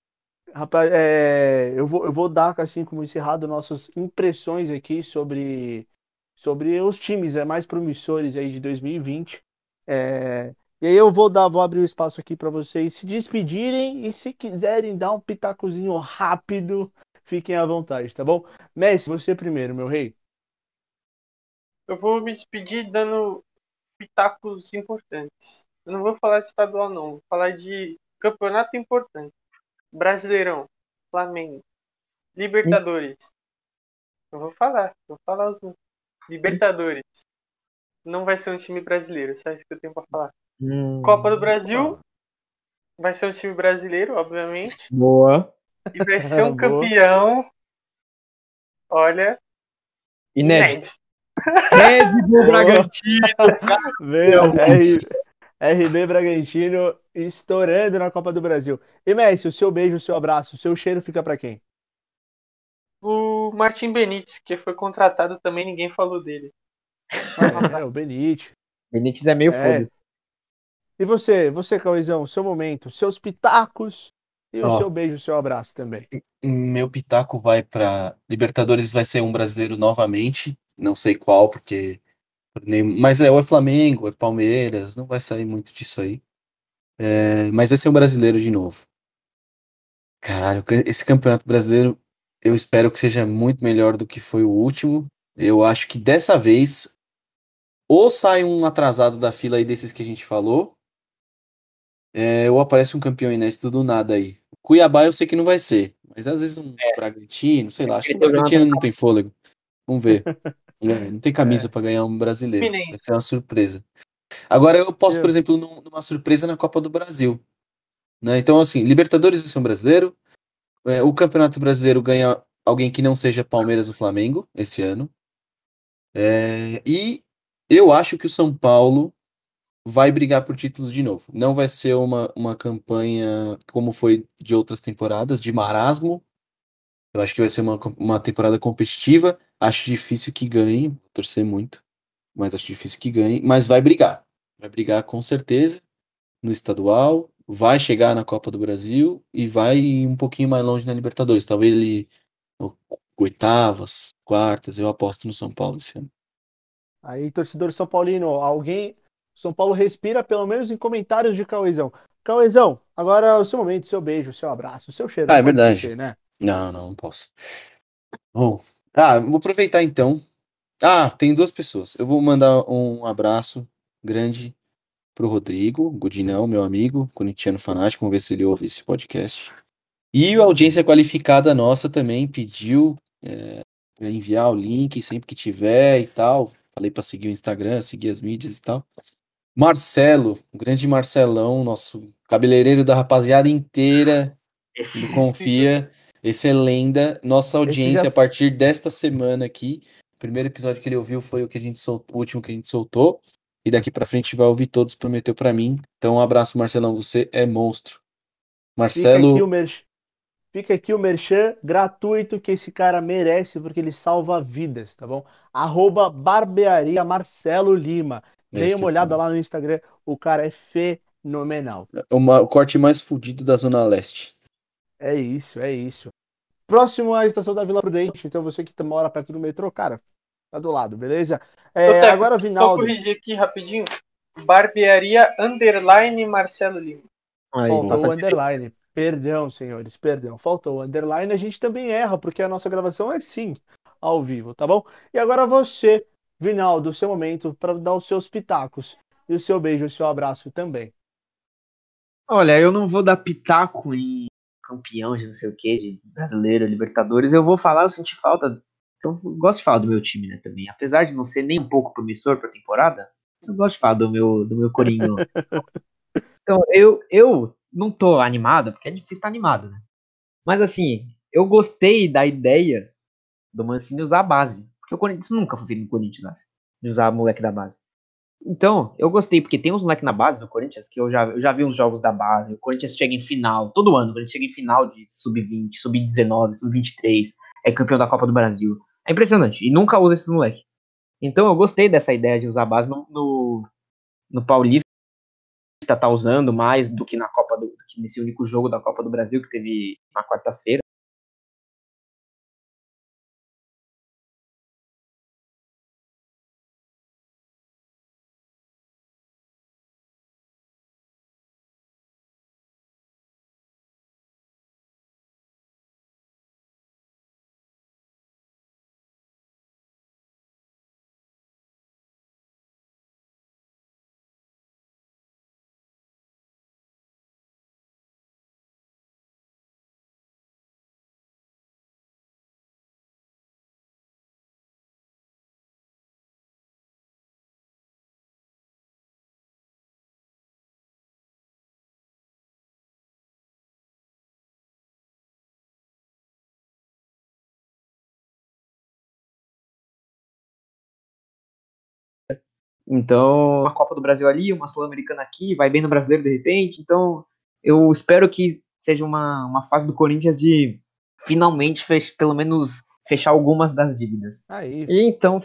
rapaz, é, eu vou, eu vou dar assim como encerrado nossas impressões aqui sobre sobre os times é, mais promissores aí de 2020. É, e aí eu vou dar, vou abrir o espaço aqui para vocês se despedirem e se quiserem dar um pitacozinho rápido, fiquem à vontade, tá bom? Messi, você primeiro, meu rei. Eu vou me despedir dando pitacos importantes. Eu não vou falar de estadual, não. Vou falar de campeonato importante. Brasileirão, Flamengo, Libertadores. Eu vou falar, vou falar os nomes. Libertadores. Não vai ser um time brasileiro, só isso que eu tenho pra falar. Copa do Brasil. Vai ser um time brasileiro, obviamente. Boa. E vai ser um Boa. campeão. Olha, Inédito. Bull Bragantino. Meu, R, RB Bragantino estourando na Copa do Brasil. E Messi, o seu beijo, o seu abraço, o seu cheiro fica para quem? O Martin Benítez, que foi contratado também, ninguém falou dele. Ah, é, o Benite. Benítez é meio É. foda. E você, você, Cauizão, seu momento, seus pitacos e o Ó. seu beijo, o seu abraço também. Meu pitaco vai pra Libertadores, vai ser um brasileiro novamente. Não sei qual, porque. nem- Mas é, ou é Flamengo, é Palmeiras, não vai sair muito disso aí. É, Mas vai ser um brasileiro de novo. Caralho, esse campeonato brasileiro eu espero que seja muito melhor do que foi o último. Eu acho que dessa vez ou sai um atrasado da fila aí desses que a gente falou, é, ou aparece um campeão inédito do nada aí. Cuiabá eu sei que não vai ser, mas às vezes um Bragantino, sei lá, acho que o Bragantino não tem fôlego. Vamos ver. É, não tem camisa pra ganhar um brasileiro. Vai ser uma surpresa. Agora eu posso, por exemplo, num- numa surpresa na Copa do Brasil. Né? Então, assim, Libertadores vai ser um brasileiro. É, o Campeonato Brasileiro ganha alguém que não seja Palmeiras ou Flamengo esse ano. É, e eu acho que o São Paulo vai brigar por títulos de novo. Não vai ser uma, uma campanha como foi de outras temporadas, de marasmo. Eu acho que vai ser uma, uma temporada competitiva. Acho difícil que ganhe, vou torcer muito, mas acho difícil que ganhe. Mas vai brigar. Vai brigar com certeza no estadual, vai chegar na Copa do Brasil e vai um pouquinho mais longe na Libertadores. Talvez ele oitavas, quartas, eu aposto no São Paulo esse ano. Aí, torcedor São Paulino, alguém. São Paulo respira, pelo menos em comentários de Cauezão. Cauezão, agora é o seu momento, seu beijo, seu abraço, seu cheiro. Ah, é verdade. Né? Não, não, não posso. Bom, ah, vou aproveitar então. Ah, tem duas pessoas. Eu vou mandar um abraço grande pro Rodrigo Gudinão, meu amigo, corintiano fanático. Vamos ver se ele ouve esse podcast. E a audiência qualificada nossa também pediu é, enviar o link sempre que tiver e tal. Falei para seguir o Instagram, seguir as mídias e tal. Marcelo, o grande Marcelão, nosso cabeleireiro da rapaziada inteira Esse... Confia. Esse é lenda. Nossa audiência já... a partir desta semana aqui. O primeiro episódio que ele ouviu foi o que a gente soltou, o último que a gente soltou. E daqui para frente vai ouvir todos, prometeu para mim. Então um abraço, Marcelão, você é monstro. Marcelo. Fica aqui o. Fica aqui o merchan gratuito que esse cara merece, porque ele salva vidas, tá bom? Arroba barbearia Marcelo Lima. É Dê uma olhada lá no Instagram, o cara é fenomenal. É o corte mais fudido da Zona Leste. É isso, é isso. Próximo à estação da Vila Prudente, então você que mora perto do metrô, cara, tá do lado, beleza? É, Ô, agora, Vinaldo. Vou corrigir aqui rapidinho. Barbearia Underline Marcelo Lima. Aí, Faltou o underline. Perdão, senhores, perdão. Faltou o underline. A gente também erra, porque a nossa gravação é sim ao vivo, tá bom? E agora você, Vinaldo, seu momento para dar os seus pitacos. E o seu beijo, o seu abraço também. Olha, eu não vou dar pitaco em campeão de não sei o que, de brasileiro, Libertadores. Eu vou falar, eu senti falta. Eu gosto de falar do meu time, né, também. Apesar de não ser nem um pouco promissor pra temporada, eu gosto de falar do meu, do meu corinho. então, eu, eu não tô animado, porque é difícil estar animado, né? Mas assim, eu gostei da ideia do Mancini usar a base. Porque o Corinthians nunca foi feito no Corinthians, né? De usar moleque da base. Então, eu gostei, porque tem uns moleques na base do Corinthians que eu já, eu já vi uns jogos da base. O Corinthians chega em final, todo ano, o Corinthians chega em final de sub-20, sub-19, sub-23, é campeão da Copa do Brasil. É impressionante. E nunca usa esses moleques. Então eu gostei dessa ideia de usar a base no, no, no Paulista. Tá usando mais do que na Copa do, que nesse único jogo da Copa do Brasil que teve na quarta-feira. Então, uma Copa do Brasil ali, uma Sul-Americana aqui, vai bem no brasileiro de repente. Então, eu espero que seja uma, uma fase do Corinthians de finalmente fech, pelo menos fechar algumas das dívidas. Aí. E então,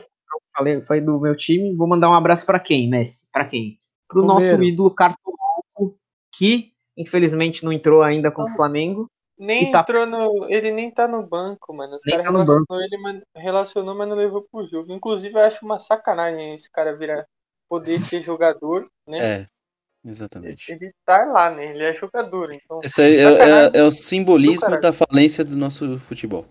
falei, foi do meu time. Vou mandar um abraço para quem, Messi? Para quem? Pro nosso ídolo Cartoloco, que infelizmente não entrou ainda com o Flamengo. Nem tá... entrou no. Ele nem tá no banco, mano. Os caras tá relacionou ele, relacionou, mas não levou pro jogo. Inclusive, eu acho uma sacanagem esse cara virar poder ser jogador, né? É. Exatamente. Ele tá lá, né? Ele é jogador. Então, Isso aí é, é, é, o simbolismo da falência do nosso futebol.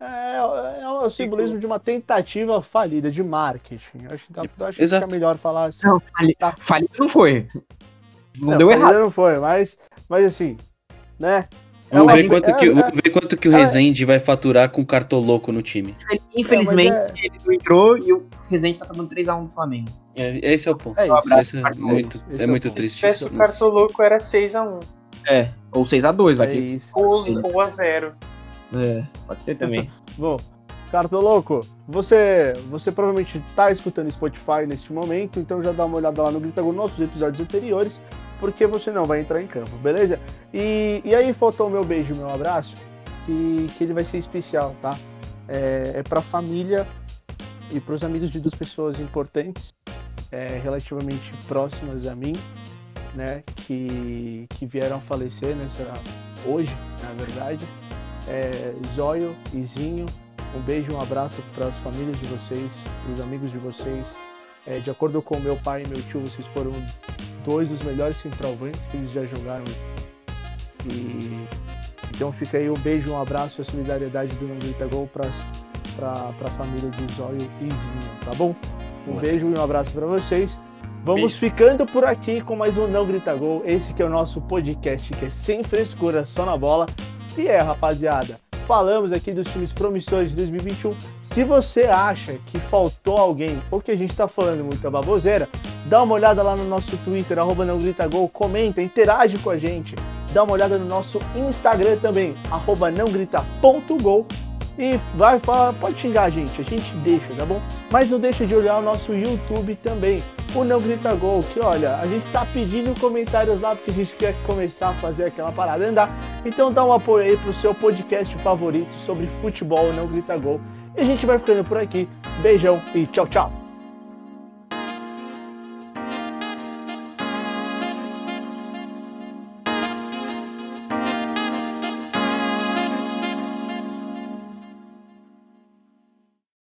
É, é, o simbolismo de uma tentativa falida de marketing. Acho, acho que é melhor falar assim. Não, fali, tá. falida não foi. Não, não deu errado. não foi, mas, mas assim, né? Vamos, ver quanto, é, que, é, vamos ver quanto que o é. Rezende vai faturar com o cartoloco no time. Infelizmente, é- ele não entrou e o Rezende tá tomando 3x1 do Flamengo. É, esse é o ponto. É, isso, é muito, é muito triste. Se o cartoloco era 6x1. É, ou 6x2, vai é isso. Ou, ou a 0. É, pode ser também. Bom, Cartoloco, você, você provavelmente está escutando Spotify neste momento, então já dá uma olhada lá no Grita Gol, nossos episódios anteriores, porque você não vai entrar em campo, beleza? E, e aí faltou meu beijo, meu abraço, que, que ele vai ser especial, tá? É, é para a família e para os amigos de duas pessoas importantes, é, relativamente próximas a mim, né? Que, que vieram a falecer nessa, hoje, na verdade. É, Zóio e Zinho, um beijo um abraço para as famílias de vocês, para os amigos de vocês. É, de acordo com meu pai e meu tio, vocês foram dois dos melhores centroavantes que eles já jogaram. E então fica aí um beijo, um abraço e a solidariedade do Não Grita Gol para a família de Zóio e Zinho, tá bom? Um beijo e um abraço para vocês. Vamos beijo. ficando por aqui com mais um Não Grita Gol. Esse que é o nosso podcast que é sem frescura, só na bola. E é, rapaziada, falamos aqui dos filmes promissores de 2021. Se você acha que faltou alguém ou que a gente está falando muita baboseira, dá uma olhada lá no nosso Twitter, arroba comenta, interage com a gente. Dá uma olhada no nosso Instagram também, arroba e vai, fala, pode xingar a gente, a gente deixa, tá bom? Mas não deixa de olhar o nosso YouTube também, o Não Grita Gol, que olha, a gente tá pedindo comentários lá porque a gente quer começar a fazer aquela parada andar. Então dá um apoio aí pro seu podcast favorito sobre futebol Não Grita Gol. E a gente vai ficando por aqui. Beijão e tchau, tchau.